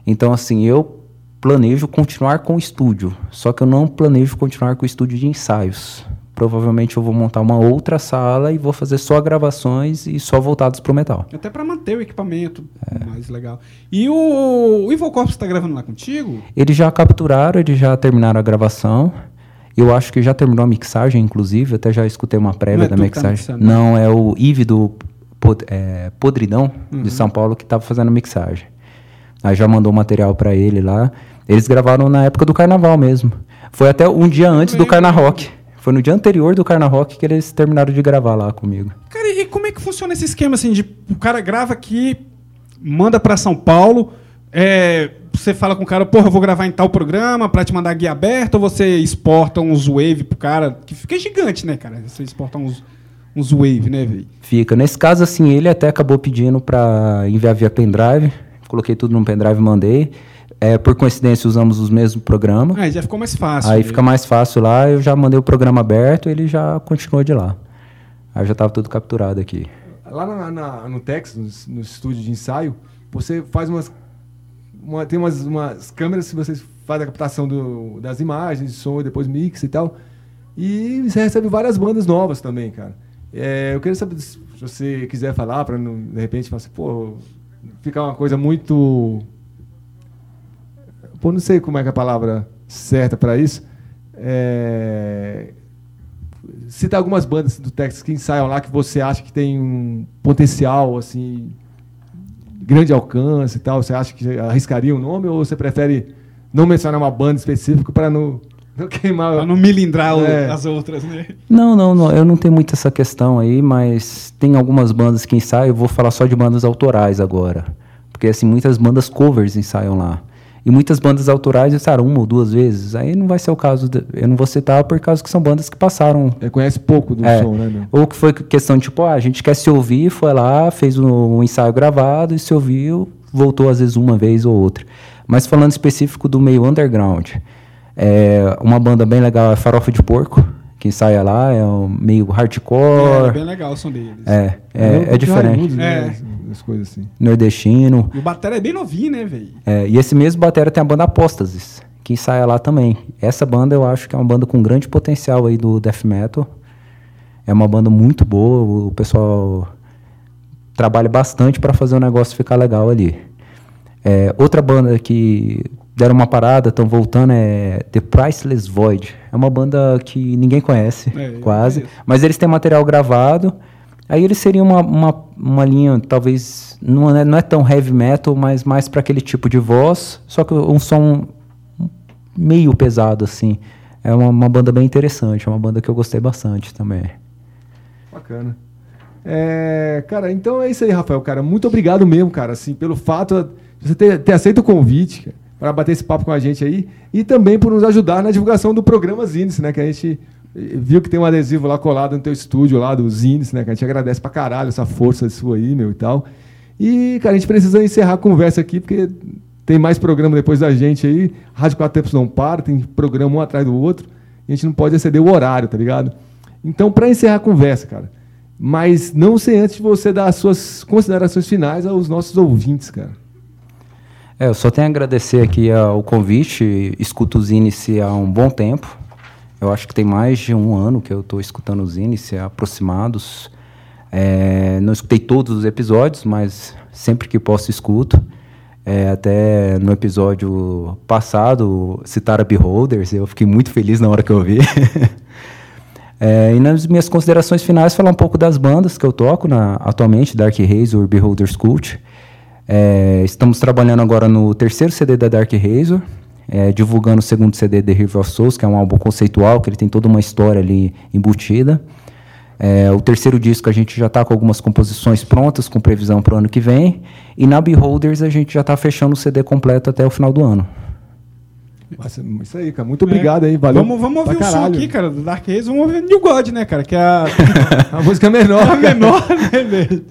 Então, assim, eu planejo continuar com o estúdio, só que eu não planejo continuar com o estúdio de ensaios. Provavelmente eu vou montar uma outra sala e vou fazer só gravações e só voltados pro metal. Até para manter o equipamento É. mais legal. E o, o Corpse está gravando lá contigo? Eles já capturaram, eles já terminaram a gravação. Eu acho que já terminou a mixagem, inclusive. Até já escutei uma prévia é da tá mixagem. mixando, Não, é o Ive do Pod- é, Podridão, Uhum. de São Paulo, que estava fazendo a mixagem. Aí já mandou material para ele lá. Eles gravaram na época do carnaval mesmo. Foi até um dia antes do lembro. Carna Rock. Foi no dia anterior do Carna Rock que eles terminaram de gravar lá comigo. Cara, e como é que funciona esse esquema assim de o cara grava aqui, manda para São Paulo, é, você fala com o cara, porra, eu vou gravar em tal programa para te mandar guia aberta, ou você exporta uns wave pro cara, que fica gigante, né, cara? Você exporta uns uns wave, né, velho? Fica. Nesse caso, assim, ele até acabou pedindo para enviar via pendrive. Coloquei tudo num pendrive e mandei. É, por coincidência, usamos os mesmos programas. Aí já ficou mais fácil. Aí fica mais fácil lá. Eu já mandei o programa aberto ele já continuou de lá. Aí já estava tudo capturado aqui. Lá na- na- no Texas, no, no estúdio de ensaio, você faz umas. uma- tem umas, umas câmeras que você faz a captação do- das imagens, som, e depois mixa e tal. E você recebe várias bandas novas também, cara. É, eu queria saber se você quiser falar, para de repente falar assim, pô, ficar uma coisa muito. Pô, não sei como é é a palavra certa para isso. É, citar algumas bandas do Texas que ensaiam lá que você acha que tem um potencial assim grande alcance e tal. Você acha que arriscaria o nome ou você prefere não mencionar uma banda específica para não, não queimar? Pra não milindrar É. as outras, né? Não, não, não, eu não tenho muito essa questão aí, mas tem algumas bandas que ensaiam. Eu vou falar só de bandas autorais agora. Porque, assim, muitas bandas covers ensaiam lá. E muitas bandas autorais ensaiaram uma ou duas vezes. Aí não vai ser o caso. de- eu não vou citar por causa que são bandas que passaram É, conhece pouco do É. som, né? meu? Ou que foi questão de, tipo, ah, a gente quer se ouvir, foi lá, fez um, um ensaio gravado e se ouviu, voltou às vezes uma vez ou outra. Mas falando específico do meio underground, é, uma banda bem legal é Farofa de Porco, que ensaia lá, é um meio É, hardcore, bem legal o som deles. é, é, é diferente, né? É. As, as coisas assim. nordestino. E o batera é bem novinho, né, velho? É, e esse mesmo batera tem a banda Apóstasis, que ensaia lá também. Essa banda eu acho que é uma banda com grande potencial aí do death metal. É uma banda muito boa, o pessoal trabalha bastante para fazer o negócio ficar legal ali. É, outra banda que deram uma parada, estão voltando, é The Priceless Void. É uma banda que ninguém conhece, É, quase. conheço. Mas eles têm material gravado. Aí eles seriam uma, uma, uma linha, talvez, não é, não é tão heavy metal, mas mais para aquele tipo de voz. Só que um som meio pesado, assim. É uma, uma banda bem interessante, é uma banda que eu gostei bastante também. Bacana. É, cara, então é isso aí, Rafael, cara. Muito obrigado mesmo, cara, assim, pelo fato de você ter, ter aceito o convite para bater esse papo com a gente aí e também por nos ajudar na divulgação do programa Zines, né? Que a gente eh, viu que tem um adesivo lá colado no teu estúdio lá do Zines, né? Que a gente agradece pra caralho essa força sua aí, meu e tal. E, cara, a gente precisa encerrar a conversa aqui porque tem mais programa depois da gente aí. Rádio Quatro Tempos não para, tem programa um atrás do outro. A gente não pode exceder o horário, tá ligado? Então, para encerrar a conversa, cara, mas não sem antes de você dar as suas considerações finais aos nossos ouvintes, cara. É, eu só tenho a agradecer aqui ao convite. Escuto os Inice há um bom tempo. Eu acho que tem mais de um ano que eu estou escutando os Inice, aproximados. É, não escutei todos os episódios, mas sempre que posso escuto. É, até no episódio passado citaram a Beholders, eu fiquei muito feliz na hora que eu vi. É, e nas minhas considerações finais, falar um pouco das bandas que eu toco na, atualmente, Dark Razor, Beholders Cult. É, estamos trabalhando agora no terceiro CD da Dark Razor, é, divulgando o segundo CD The River of Souls, que é um álbum conceitual, que ele tem toda uma história ali embutida. É, o terceiro disco a gente já está com algumas composições prontas, com previsão para o ano que vem. E na Beholders a gente já está fechando o CD completo até o final do ano. Mas, isso aí, cara. Muito obrigado aí, valeu. Vamos, vamos ouvir o som aqui, cara, do Dark Ages. Vamos ouvir New God, né, cara? Que é a, A música é menor. a menor, né, velho?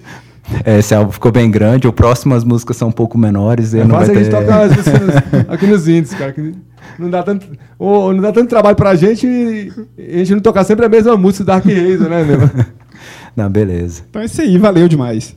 É, esse álbum ficou bem grande, o próximo as músicas são um pouco menores. É não vai fácil a gente ter- tocar as músicas aqui nos índices, cara. que não dá tanto, ou não dá tanto trabalho pra gente e a gente não tocar sempre a mesma música do Dark Razor, né, meu? Não, beleza. Então é isso aí, valeu demais.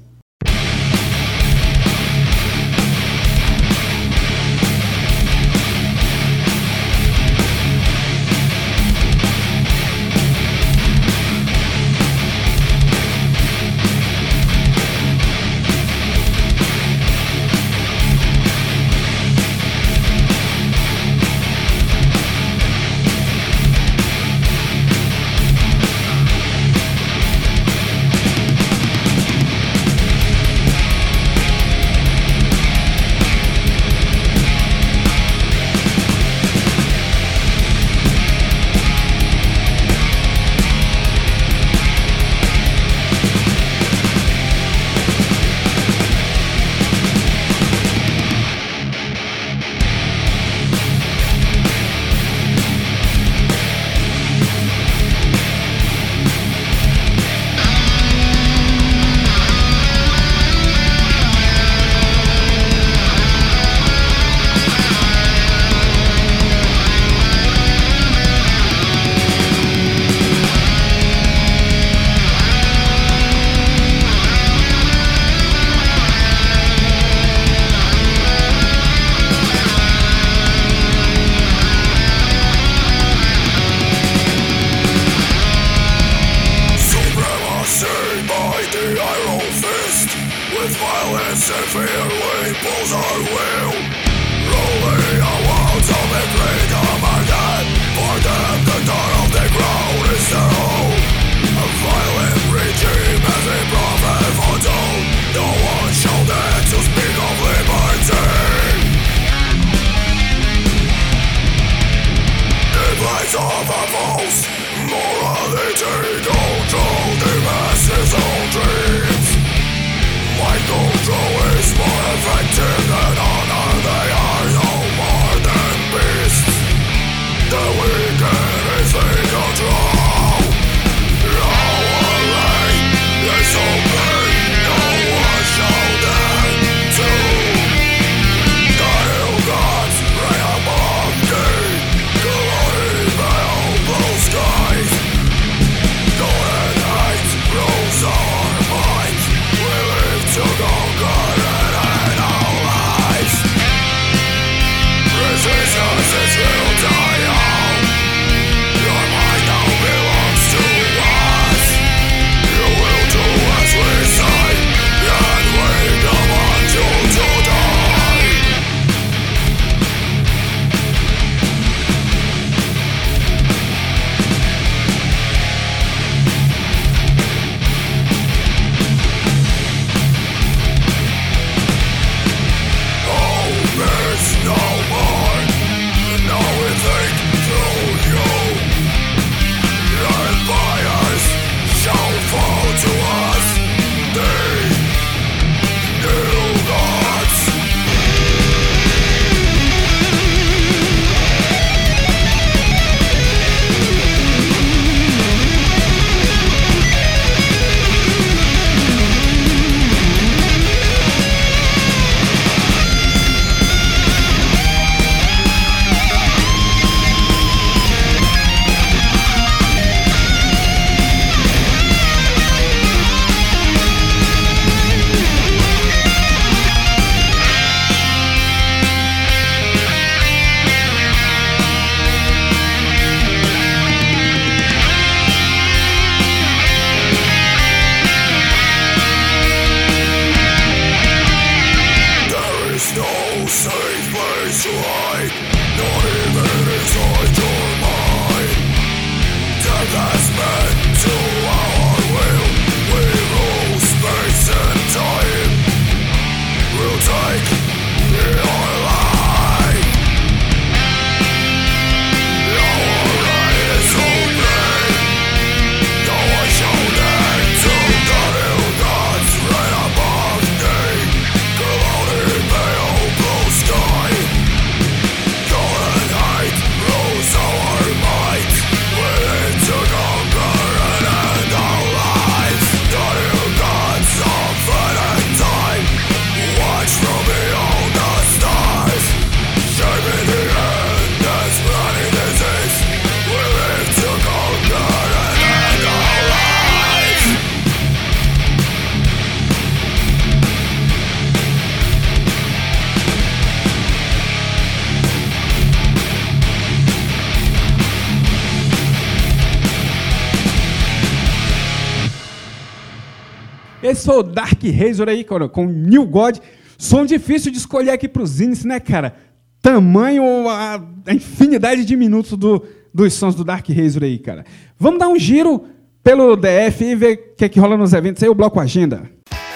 Foi o Dark Razor aí, cara, com New God. Som difícil de escolher aqui pros índices, né, cara? Tamanho, a, a infinidade de minutos do, dos sons do Dark Razor aí, cara. Vamos dar um giro pelo DF e ver o que, é que rola nos eventos aí, o bloco Agenda.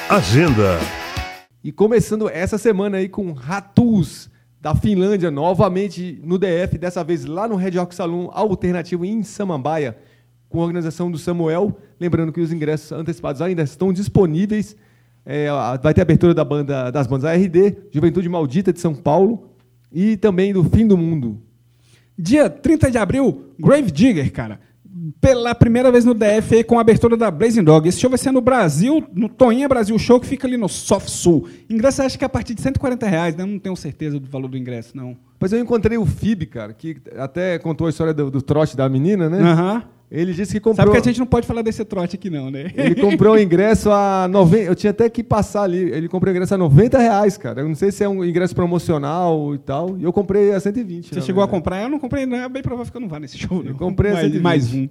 Agenda. E começando essa semana aí com Ratus, da Finlândia, novamente no DF, dessa vez lá no Red Rock Saloon Alternativo em Samambaia, com a organização do Samuel. Lembrando que os ingressos antecipados ainda estão disponíveis. É, vai ter abertura da banda, das bandas ARD, Juventude Maldita de São Paulo e também do Fim do Mundo. Dia 30 de abril, Grave Digger, cara. Pela primeira vez no DF com a abertura da Blazing Dog. Esse show vai ser no Brasil, no Toinha Brasil Show, que fica ali no Soft Sul. Ingresso acho que é a partir de 140 reais, né? Não tenho certeza do valor do ingresso, não. Pois eu encontrei o Fib, cara, que até contou a história do, do trote da menina, né? Aham. Ele disse que comprou. Sabe que a gente não pode falar desse trote aqui, não, né? Ele comprou o ingresso a 90. Eu tinha até que passar ali. Ele comprou o ingresso a 90 reais, cara. Eu não sei se é um ingresso promocional e tal. E eu comprei a 120. Você na chegou a verdade. comprar? Eu não comprei, não. É bem provável que eu não vá nesse show. Eu não. comprei a mais, 120. mais um.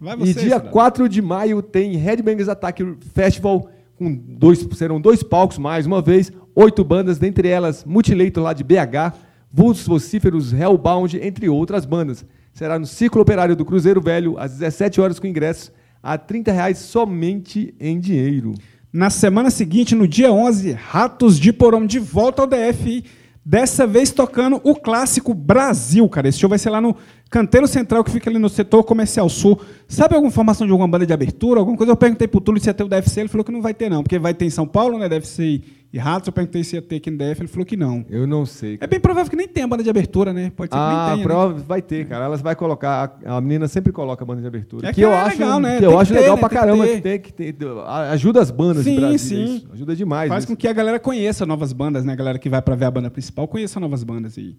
Vai E você, dia Cidadão. 4 de maio tem Headbangers Attack Festival, com dois, serão dois palcos mais uma vez, oito bandas, dentre elas Mutilator lá de BH, Vultos Vocíferos, Hellbound, entre outras bandas. Será no Círculo Operário do Cruzeiro Velho, às 17 horas com ingressos a 30 reais somente em dinheiro. Na semana seguinte, no dia 11, Ratos de Porão de volta ao DF. Dessa vez tocando o clássico Brasil, cara. Esse show vai ser lá no Canteiro Central, que fica ali no setor comercial sul. Sabe alguma informação de alguma banda de abertura? Alguma coisa? Eu perguntei pro Túlio se ia ter o DFC, ele falou que não vai ter, não. Porque vai ter em São Paulo, né? DFC Ratos. Eu perguntei se ia ter aqui no DF, ele falou que não. Eu não sei. É bem provável que nem tenha banda de abertura, né? Pode ser que Ah, nem tenha. né? prova vai ter, cara. Elas vai colocar. A a menina sempre coloca a banda de abertura. É que, que eu é acho, legal, né? que eu que acho ter, legal né? pra Tem que caramba. ter. Que tem, que ter- ajuda as bandas Sim, de Brasília. sim. Ajuda demais. Faz isso. com que a galera conheça novas bandas, né? A galera que vai pra ver a banda principal conheça novas bandas aí.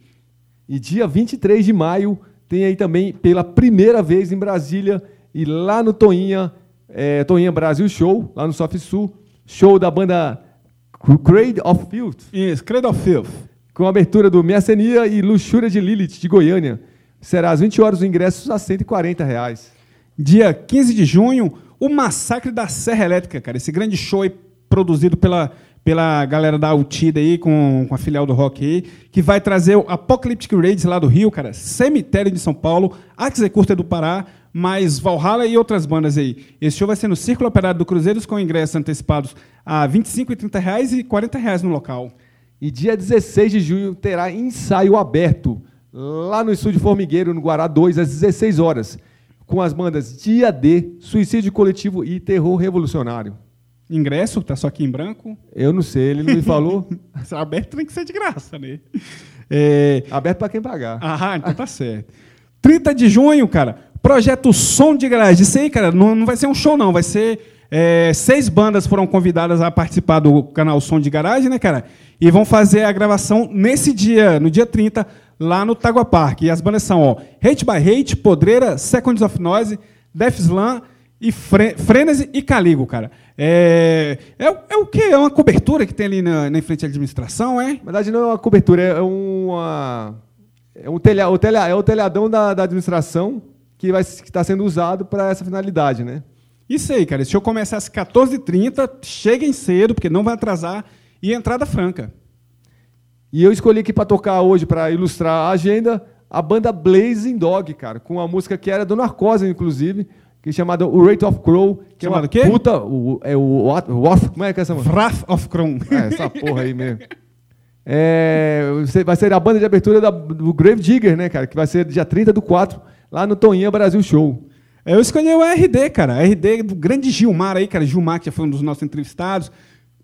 E dia 23 de maio tem aí também, pela primeira vez em Brasília, e lá no Toinha, é, Toinha Brasil Show, lá no Soft Sul, show da banda Grade of Filth, Isso, Cradle of Filth. com a abertura do Mercenia e Luxúria de Lilith, de Goiânia. Será às 20 horas os ingressos a 140 reais. Dia 15 de junho, o Massacre da Serra Elétrica, cara. Esse grande show aí produzido pela, pela galera da Altida aí, com, com a filial do rock aí, que vai trazer o Apocalyptic Raids lá do Rio, cara, Cemitério de São Paulo, Axe Curta do Pará, mais Valhalla e outras bandas aí. Esse show vai ser no Círculo Operário do Cruzeiros com ingressos antecipados a R$ 25 e 30 reais e 40 reais no local. E dia 16 de junho terá ensaio aberto lá no Estúdio Formigueiro, no Guará 2, às 16 horas, com as bandas Dia D, Suicídio Coletivo e Terror Revolucionário. Ingresso, tá só aqui em branco. Eu não sei, ele não me falou. Aberto tem que ser de graça, né? É, aberto para quem pagar. Ah, então tá certo. 30 de junho, cara, projeto Som de Garagem. Isso aí, cara, não, não vai ser um show, não. Vai ser. é, seis bandas foram convidadas a participar do canal Som de Garagem, né, cara? E vão fazer a gravação nesse dia, no dia 30, lá no Tagua Park. E as bandas são, ó, Hate by Hate, Podreira, Seconds of Noise, Death Slam e Fre e Caligo, cara. É, é, é o quê? É uma cobertura que tem ali na, na frente da administração, é? Na verdade, não é uma cobertura, é uma. É, um telha, o telha, é o telhadão da, da administração que está sendo usado para essa finalidade, né? Isso aí, cara. Esse show começa às 14h30. Cheguem cedo, porque não vai atrasar. E entrada franca. E eu escolhi aqui para tocar hoje, para ilustrar a agenda, a banda Blazing Dog, cara, com a música que era do Narcose, inclusive, que é chamada O Rate of Crow, que Chamado é o quê? puta. O, é o, What- What- como é que é essa música? Wrath of Kron. É, essa porra aí mesmo. É, vai ser a banda de abertura da- do Grave Digger, né, cara? Que vai ser dia 30 do 4, lá no Toninha Brasil Show. Eu escolhi o RD, cara. RD do grande Gilmar aí, cara. Gilmar, que já foi um dos nossos entrevistados.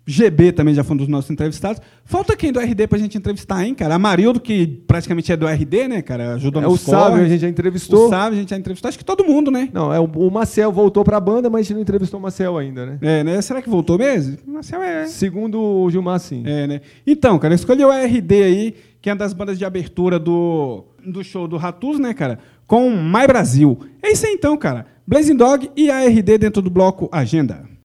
GB também já foi um dos nossos entrevistados. Falta quem do RD pra gente entrevistar, hein, cara? Amarildo, que praticamente é do RD, né, cara? Ajudou É, o Sábio, a gente já entrevistou. O Sábio, a gente já entrevistou. Acho que todo mundo, né? Não, é, o, o Marcel voltou pra banda, mas a gente não entrevistou o Marcel ainda, né? É, né? Será que voltou mesmo? Marcel é. Segundo o Gilmar, sim. É, né? Então, cara, eu escolhi o RD aí, que é uma das bandas de abertura do, do show do Ratus, né, cara? Com My Brasil. É isso aí então, cara. Blazing Dog e a RD dentro do bloco Agenda.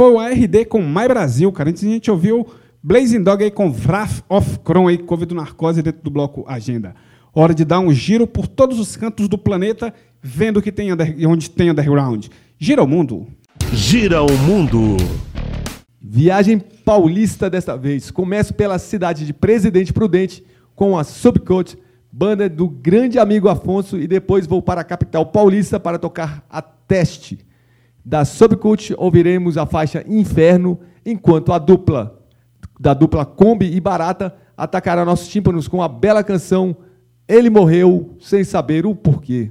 Foi o ARD com My Brasil, cara. Antes a gente ouviu Blazing Dog aí com Wrath of Kron aí, cover do Narcose dentro do bloco Agenda. Hora de dar um giro por todos os cantos do planeta, vendo que tem under, onde tem underground. Gira o mundo. Gira o mundo. Viagem paulista desta vez. Começo pela cidade de Presidente Prudente com a Subcoach, banda do grande amigo Afonso, e depois vou para a capital paulista para tocar a teste. Da Subcoach ouviremos a faixa Inferno, enquanto a dupla da dupla Kombi e Barata atacará nossos tímpanos com a bela canção Ele Morreu Sem Saber o Porquê.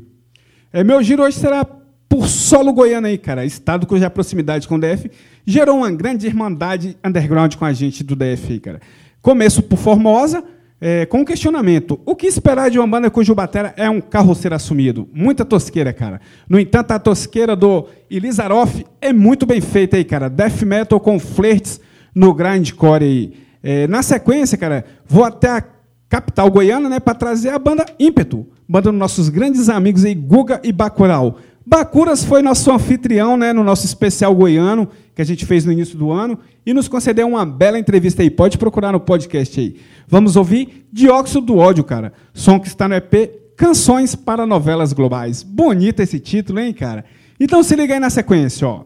É, meu giro hoje será por solo goiano aí, cara. Estado cuja proximidade com o DF gerou uma grande irmandade underground com a gente do DF aí, cara. Começo por Formosa, é, com um questionamento. O que esperar de uma banda cujo batera é um carroceiro assumido? Muita tosqueira, cara. No entanto, a tosqueira do Elizaroff é muito bem feita aí, cara. Death metal com flertes no grindcore aí. É, na sequência, cara, vou até a capital goiana, né, para trazer a banda Ímpeto, banda dos nossos grandes amigos aí, Guga e Bacural. Bacuras foi nosso anfitrião, né, no nosso especial goiano que a gente fez no início do ano e nos concedeu uma bela entrevista aí. Pode procurar no podcast aí. Vamos ouvir Dióxido do Ódio, cara. Som que está no EP Canções para Novelas Globais. Bonito esse título, hein, cara? Então se liga aí na sequência, ó.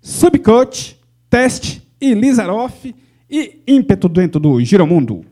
Subcoach, Teste e Lizaroff e ímpeto dentro do Giromundo.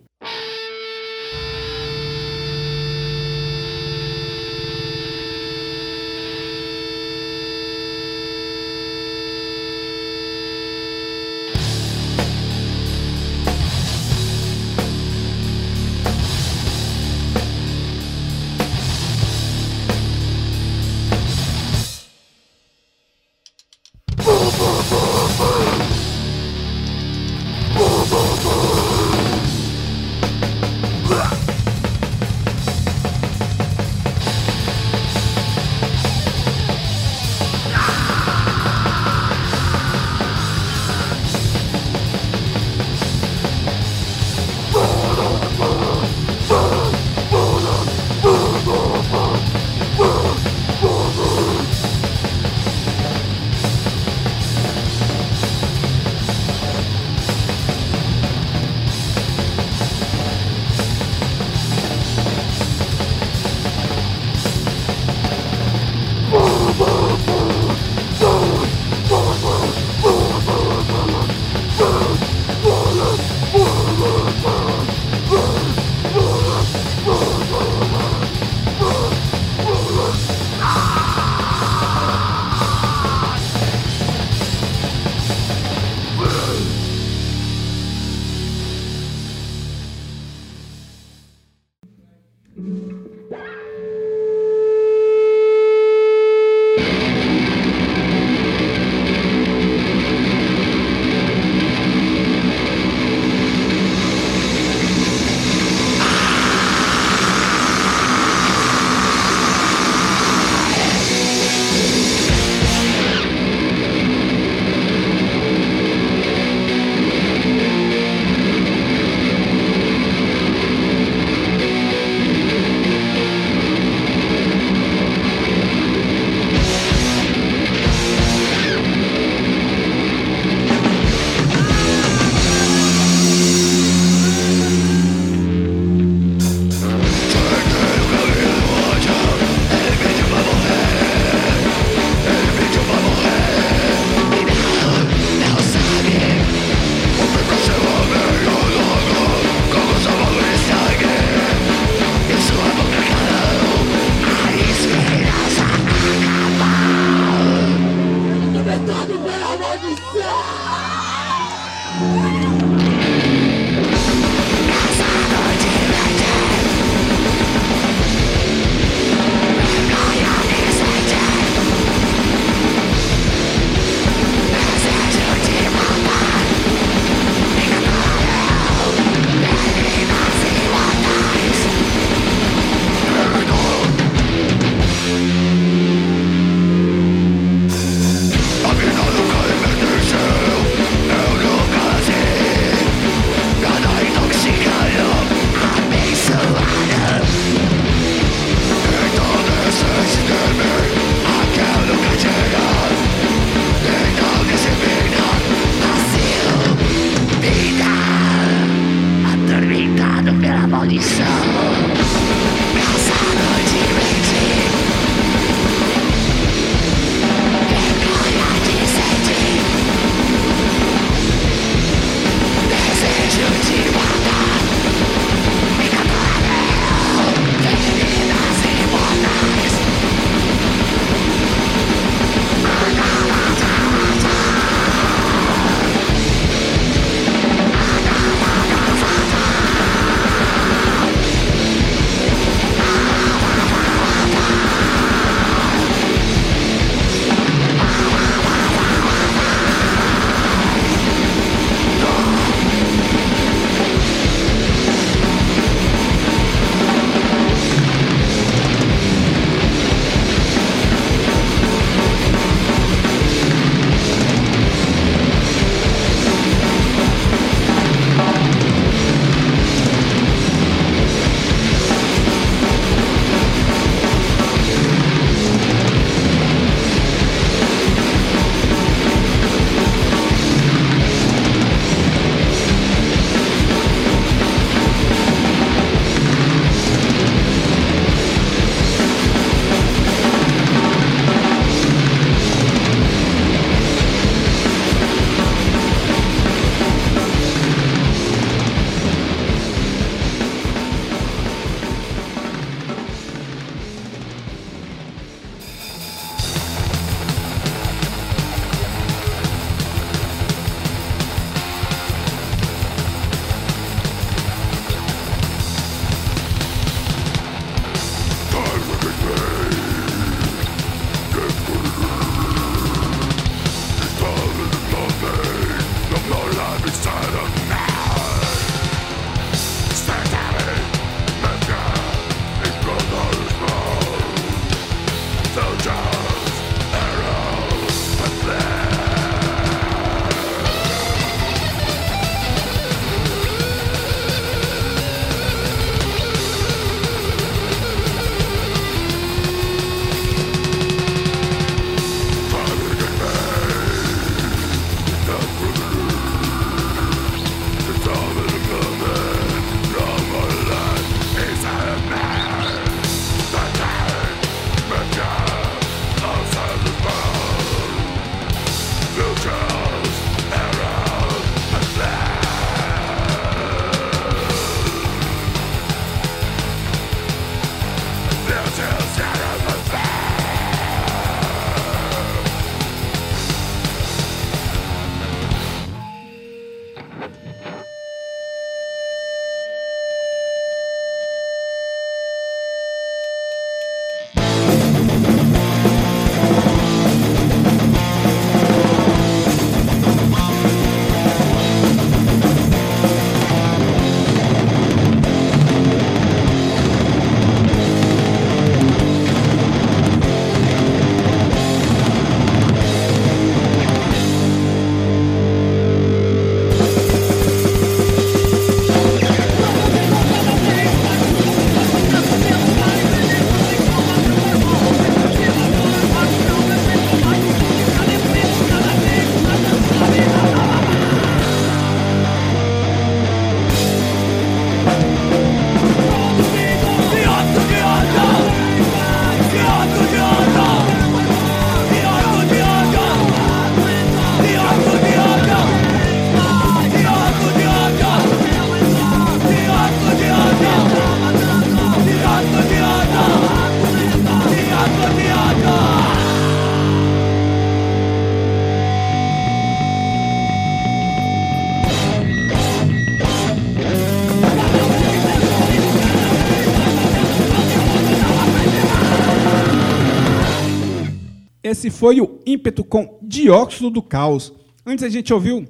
Esse foi o ímpeto com Dióxido do Caos. Antes a gente ouviu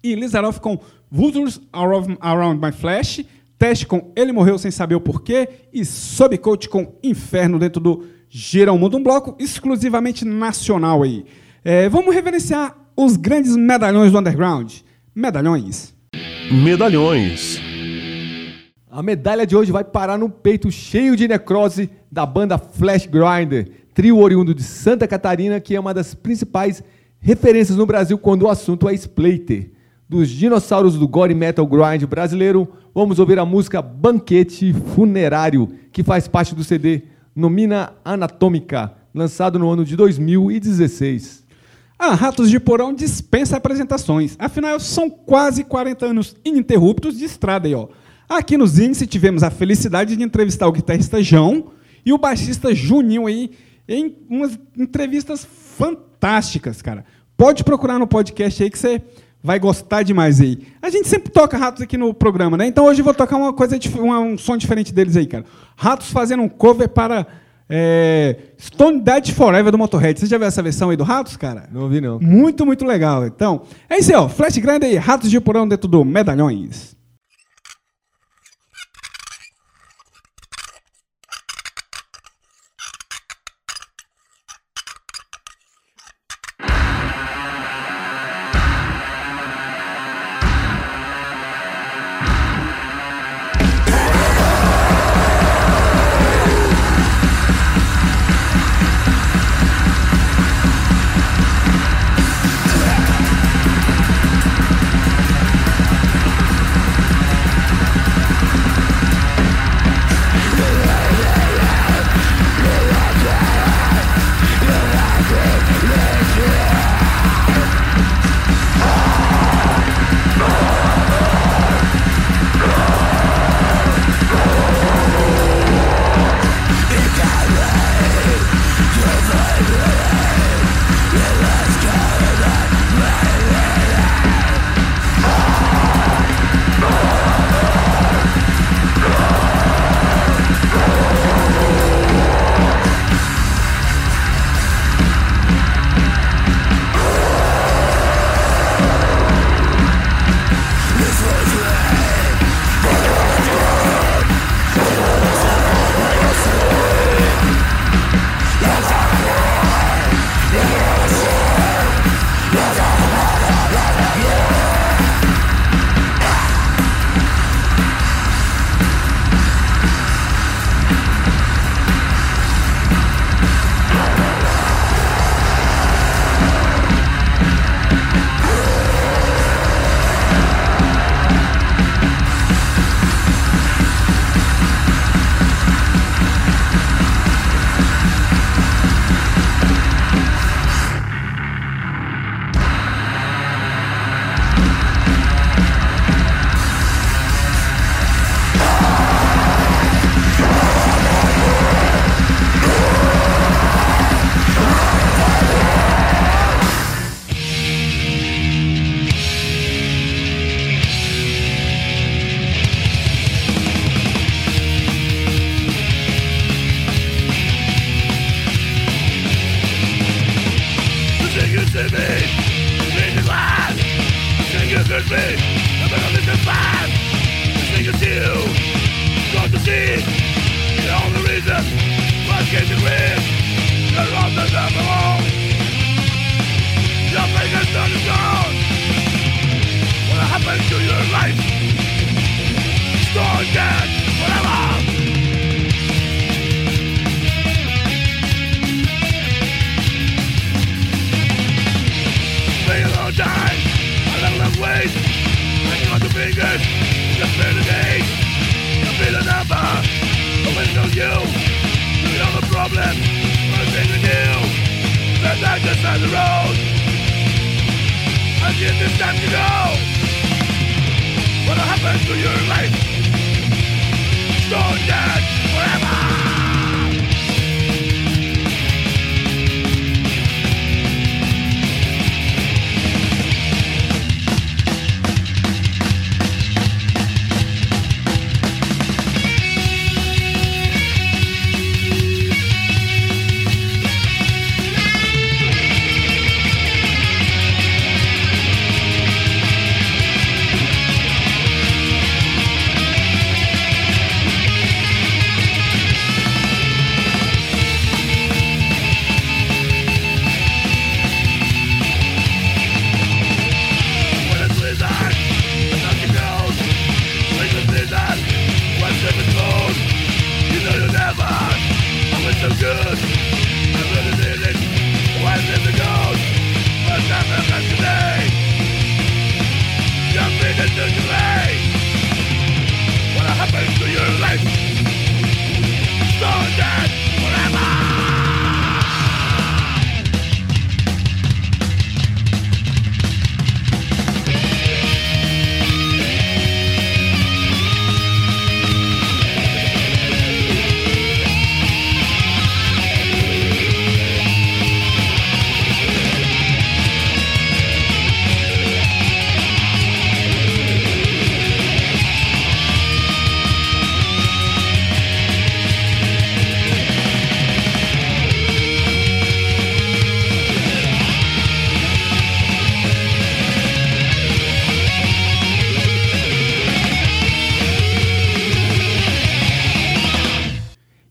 Elizarov com Vultures Around My Flesh, Teste com Ele Morreu Sem Saber o Porquê e Subcoat com Inferno dentro do Gira o Mundo, um bloco exclusivamente nacional aí. É, vamos reverenciar os grandes medalhões do underground. Medalhões. Medalhões. A medalha de hoje vai parar no peito cheio de necrose da banda Flash Grinder, trio oriundo de Santa Catarina, que é uma das principais referências no Brasil quando o assunto é Splater. dos dinossauros do gore metal grind brasileiro, vamos ouvir a música Banquete Funerário, que faz parte do CD Nomina Anatômica, lançado no ano de 2016. A Ratos de Porão dispensa apresentações. Afinal, são quase 40 anos ininterruptos de estrada aí, ó. Aqui nos Índice tivemos a felicidade de entrevistar o guitarrista João e o baixista Juninho aí em umas entrevistas fantásticas, cara. Pode procurar no podcast aí que você vai gostar demais aí. A gente sempre toca Ratos aqui no programa, né? Então hoje eu vou tocar uma coisa, um som diferente deles aí, cara. Ratos fazendo um cover para é, Stone Dead Forever do Motorhead. Você já viu essa versão aí do Ratos, cara? Não ouvi, não. Muito, muito legal. Então, é isso aí, ó. Flash Grind aí, Ratos de Porão dentro do Medalhões.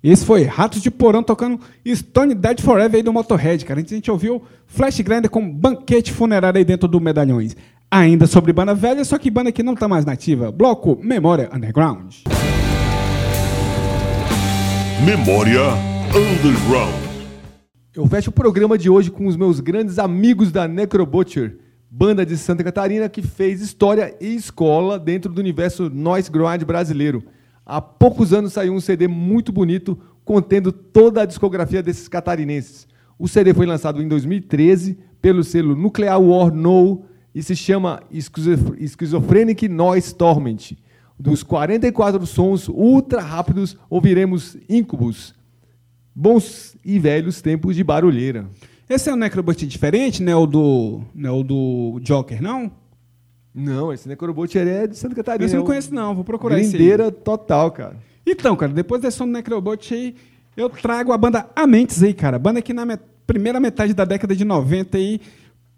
Esse foi Ratos de Porão tocando Stone Dead Forever aí do Motorhead, cara. Antes a gente ouviu Flash Grinder com Banquete Funerário aí dentro do Medalhões. Ainda sobre banda velha, só que banda que não tá mais nativa. Bloco Memória Underground. Memória Underground. Eu fecho o programa de hoje com os meus grandes amigos da Necrobutcher, banda de Santa Catarina que fez história e escola dentro do universo noise grind brasileiro. Há poucos anos saiu um CD muito bonito contendo toda a discografia desses catarinenses. O CD foi lançado em 2013 pelo selo Nuclear War No e se chama Schizophrenic Noise Torment. Dos 44 sons ultra rápidos, ouviremos Incubus. Bons e velhos tempos de barulheira. Esse é um Necrobot diferente, né? O do, né? o do Joker, não? Não, esse Necrobot é de Santa Catarina. Esse eu não é conheço, não. Vou procurar esse aí. Total, cara. Então, cara, depois desse som do Necrobot aí, eu trago a banda Amentes aí, cara. Banda que na met- primeira metade da década de 90 aí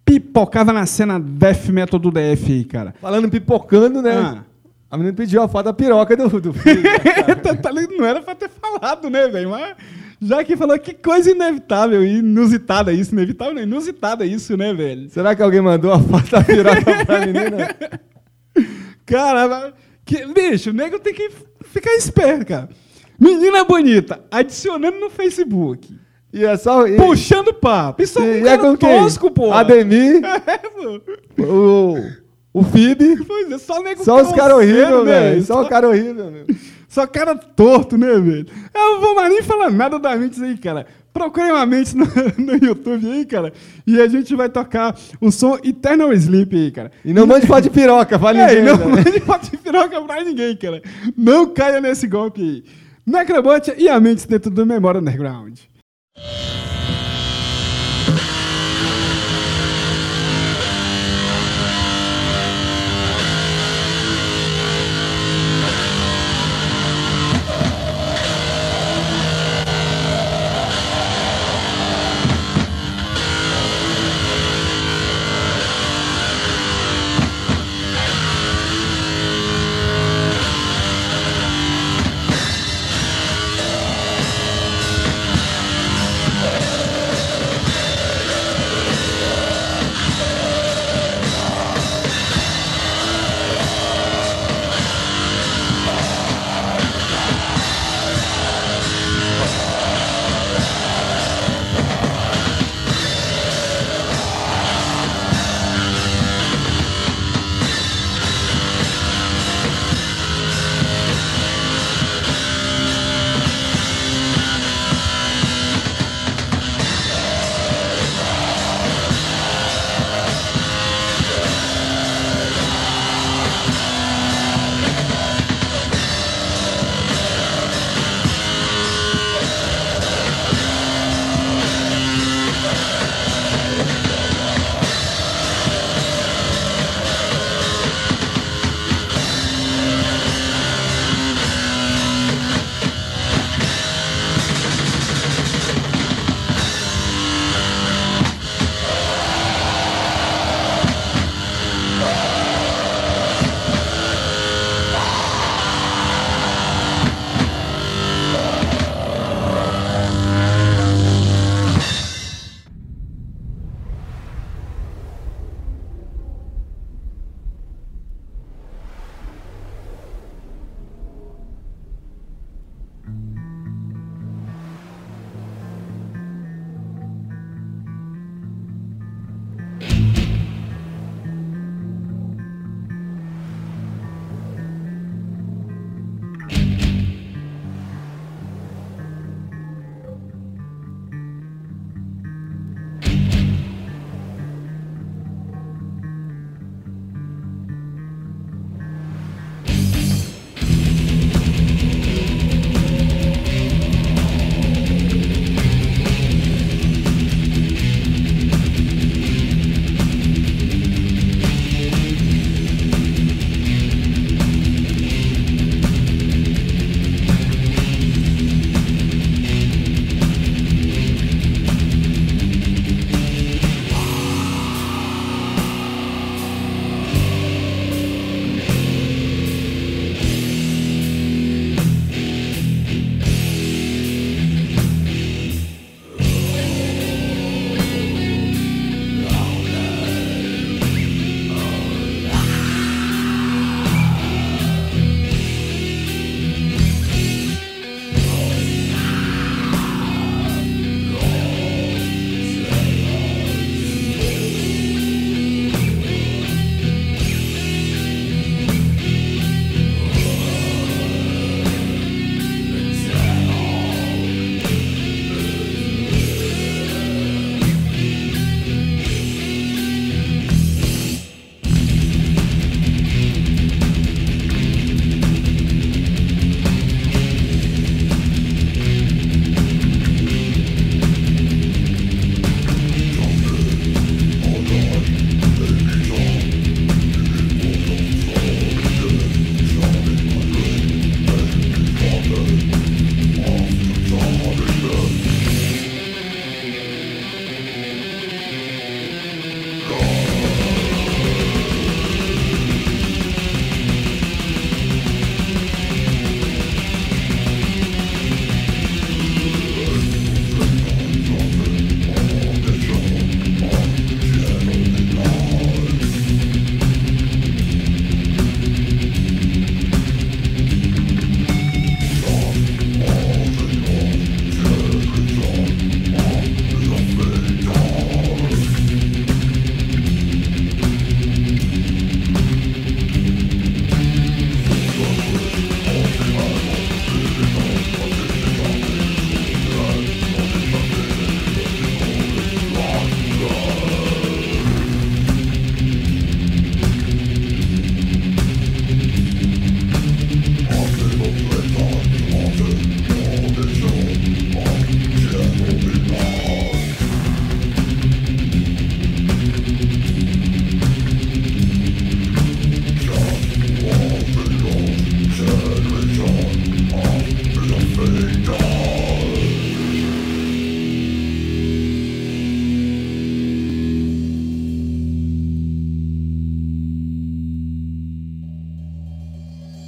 pipocava na cena death metal do DF aí, cara. Falando pipocando, né? Ah. A menina pediu a foto da piroca do, do filho. né? Tá- tá não era pra ter falado, né, velho? Mas já que falou que coisa inevitável e inusitada isso, inevitável não, inusitada isso, né, velho? Será que alguém mandou a foto da piroca pra menina? Cara, que, bicho, o nego tem que ficar esperto, cara. Menina bonita, adicionando no Facebook, E é só. E, puxando papo. Isso é um e é com quem? tosco, pô. Ademir, É, pô. o, o Fib. Pois é, só nego Só os caras horríveis, velho. Só o cara horrível, meu. Só cara torto, né, velho? Eu não vou mais nem falar nada da Mentes aí, cara. Procurem uma Mentes no, no YouTube aí, cara. E a gente vai tocar o som Eternal Sleep aí, cara. E não mande foto de piroca, vale É, e ninguém. não né? mande foto de piroca pra ninguém, cara. Não caia nesse golpe aí. Necrobot e a Mentes dentro do Memória Underground.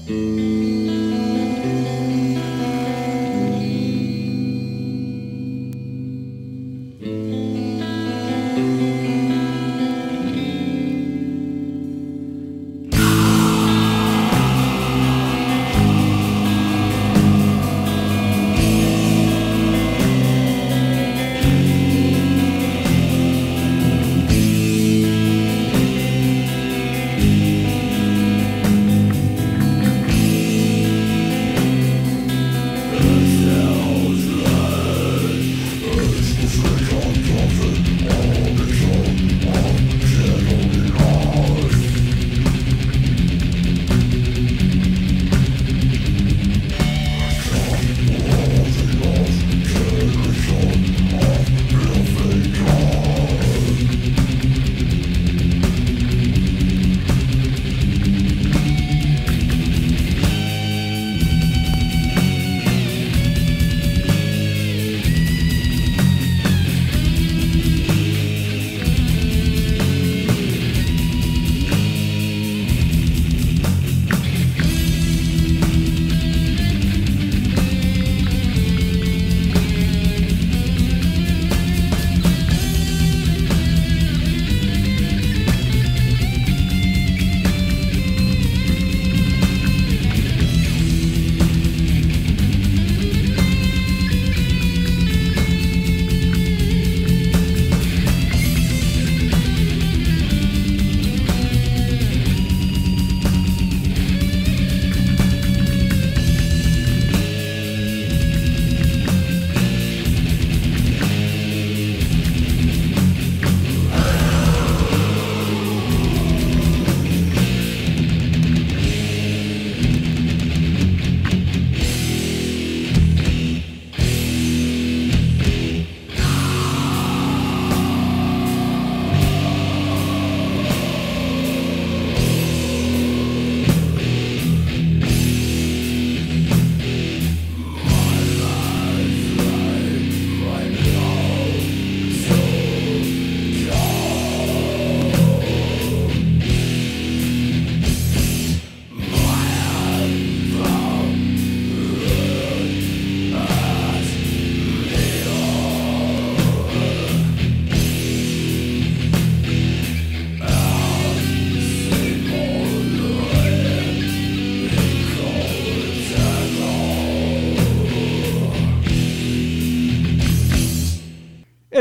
Música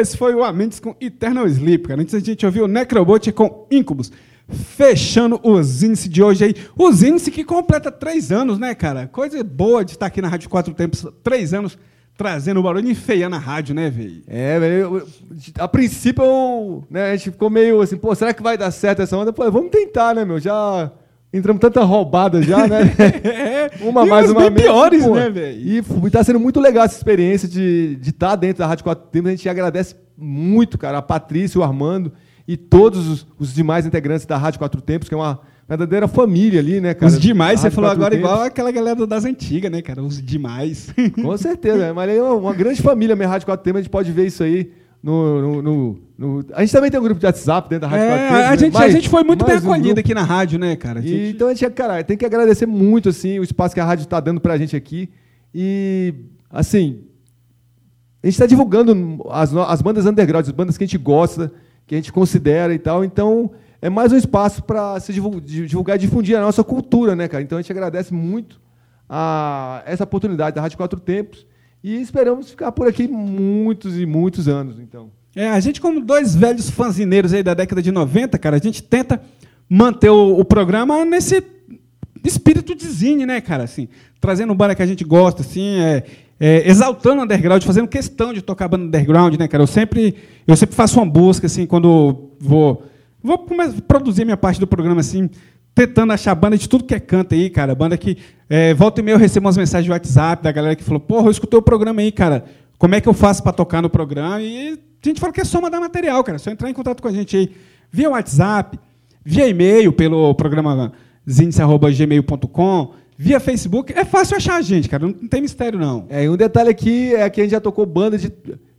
Esse foi o Amentes com Eternal Sleep, cara. Antes a gente ouviu o Necrobot com Incubus. Fechando os índices de hoje aí. Os índices que completa três anos, né, cara? Coisa boa de estar aqui na Rádio Quatro Tempos, três anos, trazendo barulho e enfeiando a rádio, né, velho? É, velho. A princípio, né, a gente ficou meio assim, pô, será que vai dar certo essa onda? Pô, vamos tentar, né, meu? Já entramos tanta roubada já, né? uma E mais uma bem menos, piores, pô. né, velho? E f- tá sendo muito legal essa experiência de estar dentro da Rádio Quatro Tempos. A gente agradece muito, cara, a Patrícia, o Armando e todos os, os demais integrantes da Rádio Quatro Tempos, que é uma verdadeira família ali, né, cara? Os demais, você falou agora Tempos. igual aquela galera das antigas, né, cara? Os demais. Com certeza, mas é uma, uma grande família, minha Rádio Quatro Tempos, a gente pode ver isso aí no, no- no- A gente também tem um grupo de WhatsApp dentro da Rádio É, Tempos. a, né? gente, a gente foi muito bem um acolhido grupo. aqui na rádio, né, cara? A E, gente- então a gente, cara, tem que agradecer muito assim, o espaço que a rádio está dando pra gente aqui. E, assim, a gente está divulgando as, as bandas underground, as bandas que a gente gosta, que a gente considera e tal. Então, é mais um espaço para se divul- di- divulgar e difundir a nossa cultura, né, cara? Então, a gente agradece muito a essa oportunidade da Rádio Quatro Tempos e esperamos ficar por aqui muitos e muitos anos, então. É, a gente, como dois velhos fanzineiros aí da década de 90, cara, a gente tenta manter o, o programa nesse espírito de zine, né, cara? Assim, trazendo banda que a gente gosta, assim, é, é, exaltando o underground, fazendo questão de tocar banda underground, né, cara? Eu sempre, eu sempre faço uma busca, assim, quando vou, vou produzir minha parte do programa, assim, tentando achar banda de tudo que é canto aí, cara. Banda que é, volta e meia eu recebo umas mensagens de WhatsApp da galera que falou, porra, eu escutei o programa aí, cara. Como é que eu faço para tocar no programa? E a gente fala que é só mandar material, cara. É só entrar em contato com a gente aí via WhatsApp, via e-mail pelo programa zinice.gmail.com, via Facebook. É fácil achar a gente, cara. Não tem mistério, não. É, e um detalhe aqui é que a gente já tocou banda de,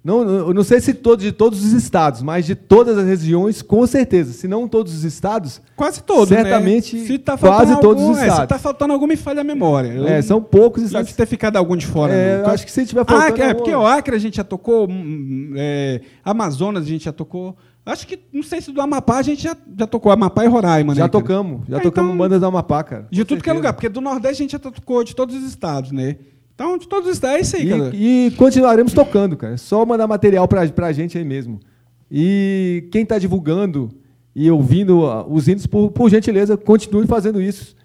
Não, eu não sei se todo, de todos os estados, mas de todas as regiões, com certeza. Se não todos os estados, Quase todos, Certamente, né? Se tá quase faltando todos os algum, é, se estados. tá faltando algum, me falha a memória. Eu é, são poucos não estados. deve ter ficado algum de fora. É, não. acho que se tiver faltando que é, algum- porque o Acre a gente já tocou, hum, é, Amazonas a gente já tocou. Acho que, não sei se do Amapá a gente já, já tocou, Amapá e Roraima, né? Já tocamos, já Ah, tocamos então- bandas da Amapá, cara. De tudo que é certeza. lugar, porque do Nordeste a gente já tocou de todos os estados, né? Então, de todos os estados, é isso aí, cara. E, e continuaremos tocando, cara. É Só mandar material pra, pra gente aí mesmo. E quem tá divulgando e ouvindo ah, os índios, por, por gentileza, continue fazendo isso.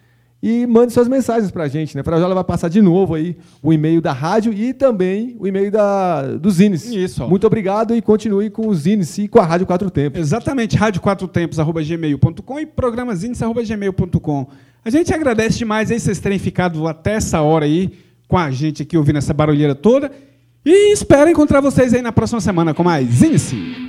E mande suas mensagens pra gente, né? Ela vai passar de novo aí o e-mail da rádio e também o e-mail da, dos Zines. Isso, ó. Muito obrigado e continue com os Zines e com a Rádio Quatro Tempos. Exatamente, rádio quatro tempos, arroba gmail.com e programazinhos, arroba gmail.com. A gente agradece demais aí vocês terem ficado até essa hora aí com a gente aqui ouvindo essa barulheira toda. E espero encontrar vocês aí na próxima semana com mais Inici.